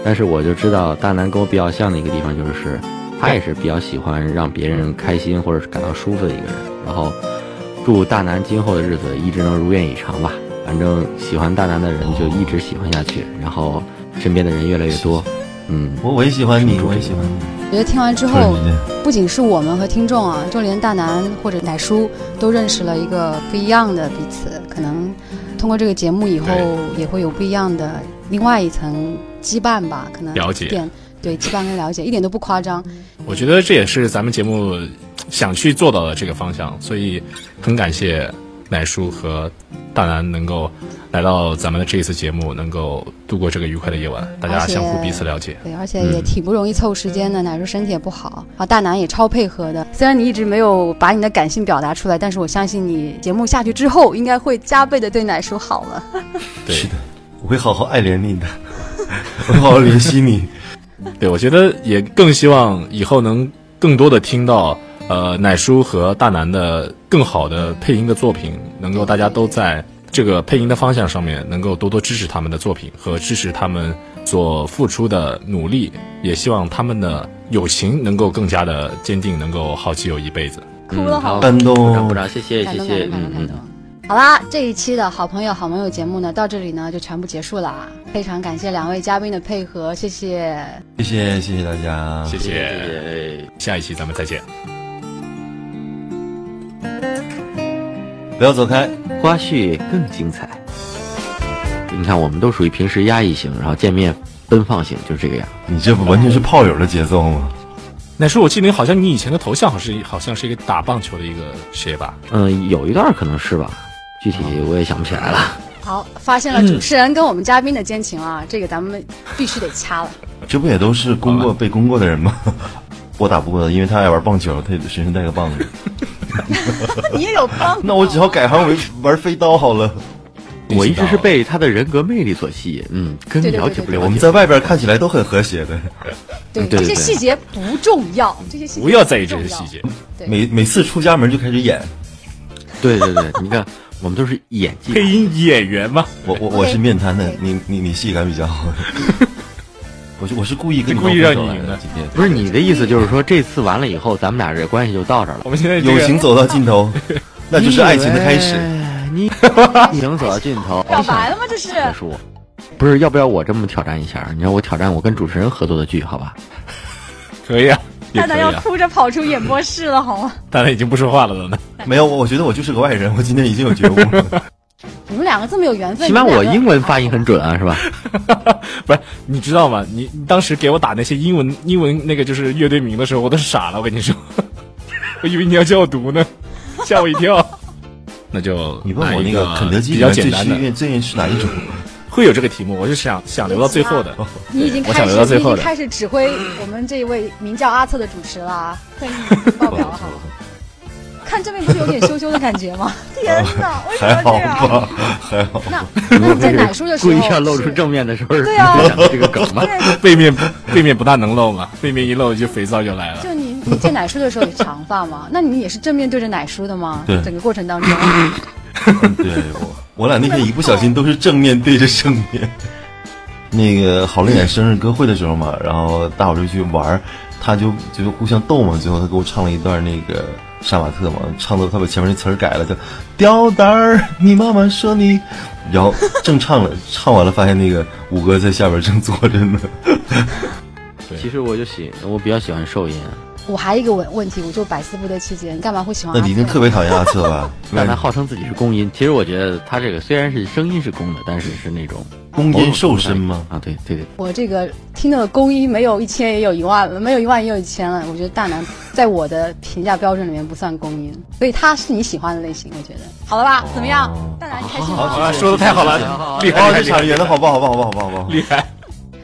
但是我就知道大南跟我比较像的一个地方，就是他也是比较喜欢让别人开心或者是感到舒服的一个人。然后祝大南今后的日子一直能如愿以偿吧。反正喜欢大南的人就一直喜欢下去，然后身边的人越来越多。嗯，我我也喜欢你，我也喜欢你。我觉得听完之后不仅是我们和听众啊，就连大南或者奶叔都认识了一个不一样的彼此。可能通过这个节目以后，也会有不一样的另外一层羁绊吧。可能了解一点对羁绊跟了解，一点都不夸张。我觉得这也是咱们节目想去做到的这个方向，所以很感谢奶叔和大南能够来到咱们的这一次节目，能够度过这个愉快的夜晚，大家相互彼此了解。对，而且也挺不容易凑时间的。奶叔身体也不好，啊，大南也超配合的。虽然你一直没有把你的感性表达出来，但是我相信你节目下去之后，应该会加倍的对奶叔好了。对是的，我会好好爱怜你的，我会好好怜惜你。对，我觉得也更希望以后能更多的听到呃奶叔和大南的更好的配音的作品，能够大家都在这个配音的方向上面能够多多支持他们的作品和支持他们所付出的努力，也希望他们的友情能够更加的坚定，能够好基友一辈子。哭了好好，感动鼓掌鼓掌，谢谢感动谢谢，感动感动感嗯嗯动。好啦，这一期的好朋友好朋友节目呢，到这里呢就全部结束了。非常感谢两位嘉宾的配合，谢谢。谢谢谢谢大家，谢谢，谢谢。下一期咱们再见。不要走开。花絮更精彩。你看，我们都属于平时压抑型，然后见面奔放型，就是这个样。你这不完全是炮友的节奏吗？奶叔，我记得好像你以前的头像好像是好像是一个打棒球的一个谁吧？嗯，有一段可能是吧。具体我也想不起来了。好，发现了主持人跟我们嘉宾的奸情啊，这个咱们必须得掐了。这不也都是攻过被攻过的人吗？我打不过他，因为他爱玩棒球，他得身上带个棒子。你也有帮那我只好改行为玩飞刀好了。我一直是被他的人格魅力所吸引，嗯，跟了解不了。我们在外边看起来都很和谐的，对对对这些细节不重要，这些细节不要在意这些细节。每每次出家门就开始演。对对对，你看我们都是演技 配音演员嘛，我我我是面瘫的你你你戏感比较好。我是我是故意跟你是故意让你赢的今天不是你的意思，就是说这次完了以后，咱们俩这关系就到这儿了我。们现在这个友情走到尽头，那就是爱情的开始。你友情走到尽头，表白了吗？这是结束。不是，要不要我这么挑战一下？你让我挑战我跟主持人合作的剧，好吧？可以啊，也蛋蛋要。哭着跑出演播室了，好吗？蛋蛋已经不说话了呢。没有，我我觉得我就是个外人，我今天已经有觉悟了。你们两个这么有缘分，起码我英文发音很准啊，是吧？不是，你知道吗？你你当时给我打那些英文英文那个就是乐队名的时候，我都是傻了。我跟你说，我以为你要叫我读呢，吓我一跳。那就你问我那个肯德基比较简单的，愿最愿意吃哪一种？会有这个题目，我就想想留到最后的。你已经我想开始，留到最后的你已经开始指挥我们这一位名叫阿策的主持了啊，特意报表了？看这边不是有点羞羞的感觉吗？天哪，为什么还好这样？吧，还好。那 那你在奶叔的时候故意要露出正面的时候，对啊这个梗吗？背面背面不大能露嘛，背面一露就肥皂就来了。就你你见奶叔的时候有长发吗？那你也是正面对着奶叔的吗？对整个过程当中，对我，我俩那天一不小心都是正面对着正面。那个好丽乃生日歌会的时候嘛，然后大伙就去玩，他就就互相逗嘛，最后他给我唱了一段那个杀马特嘛，唱的他把前面那词儿改了，叫吊带儿，你妈妈说你，然后正唱了，唱完了发现那个五哥在下边正坐着呢。其实我就喜，我比较喜欢兽音，我还有一个问问题，我就百思不得其解，你干嘛会喜欢？那你一定特别讨厌阿策吧？但他号称自己是公音。其实我觉得他这个虽然是声音是公的，但是是那种公音瘦身吗？啊，对对对，我这个听到的公音没有一千也有一万了，没有一万也有一千了。我觉得大南在我的评价标准里面不算公音，所以他是你喜欢的类型，我觉得好了吧？怎么样？大南你开心吗？啊，说的太好了，厉害哦，厉害这场演的好不好？好不好？好不好？好不好？厉害！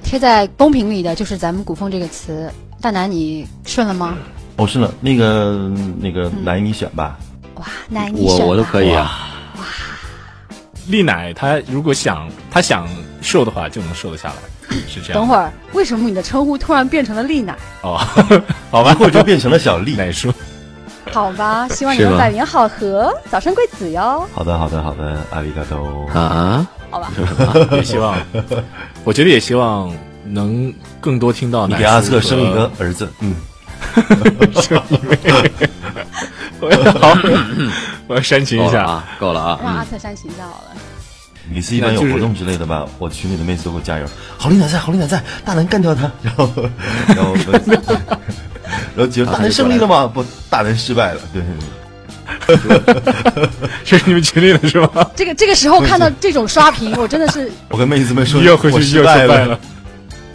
贴在公屏里的就是咱们古风这个词，大南你顺了吗？哦，顺了，那个那个奶你选吧。哇，奶你选吧我我都可以啊。哇丽奶她如果想她想瘦的话，就能瘦得下来，是这样。等会儿，为什么你的称呼突然变成了丽奶？哦，好吧，一会儿就变成了小丽。奶叔，好吧，希望你是吧们百年好合，早生贵子哟。好的，好的，好的，阿里嘎多。啊，好吧，也希望，我觉得也希望能更多听到你给阿策生一个儿子，嗯，好，我要煽情一下。啊，够了啊，让阿策煽情一下好了。每次一般有活动之类的吧，我群里的妹子都给我加油。郝丽乃在，郝丽乃在，大南干掉他，然后，然后，然后结果 大南胜利了吗？不，大南失败了。对，这 是你们群里的是吗？这个这个时候看到这种刷屏，我真的是我跟妹子们说，又回去又失败了，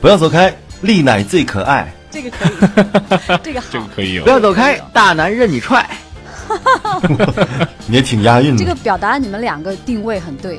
不要走开，丽奶最可爱。这个可以，这个好这个。可以有不。要走开，大男任你踹。你也挺押韵的。这个表达你们两个定位很对，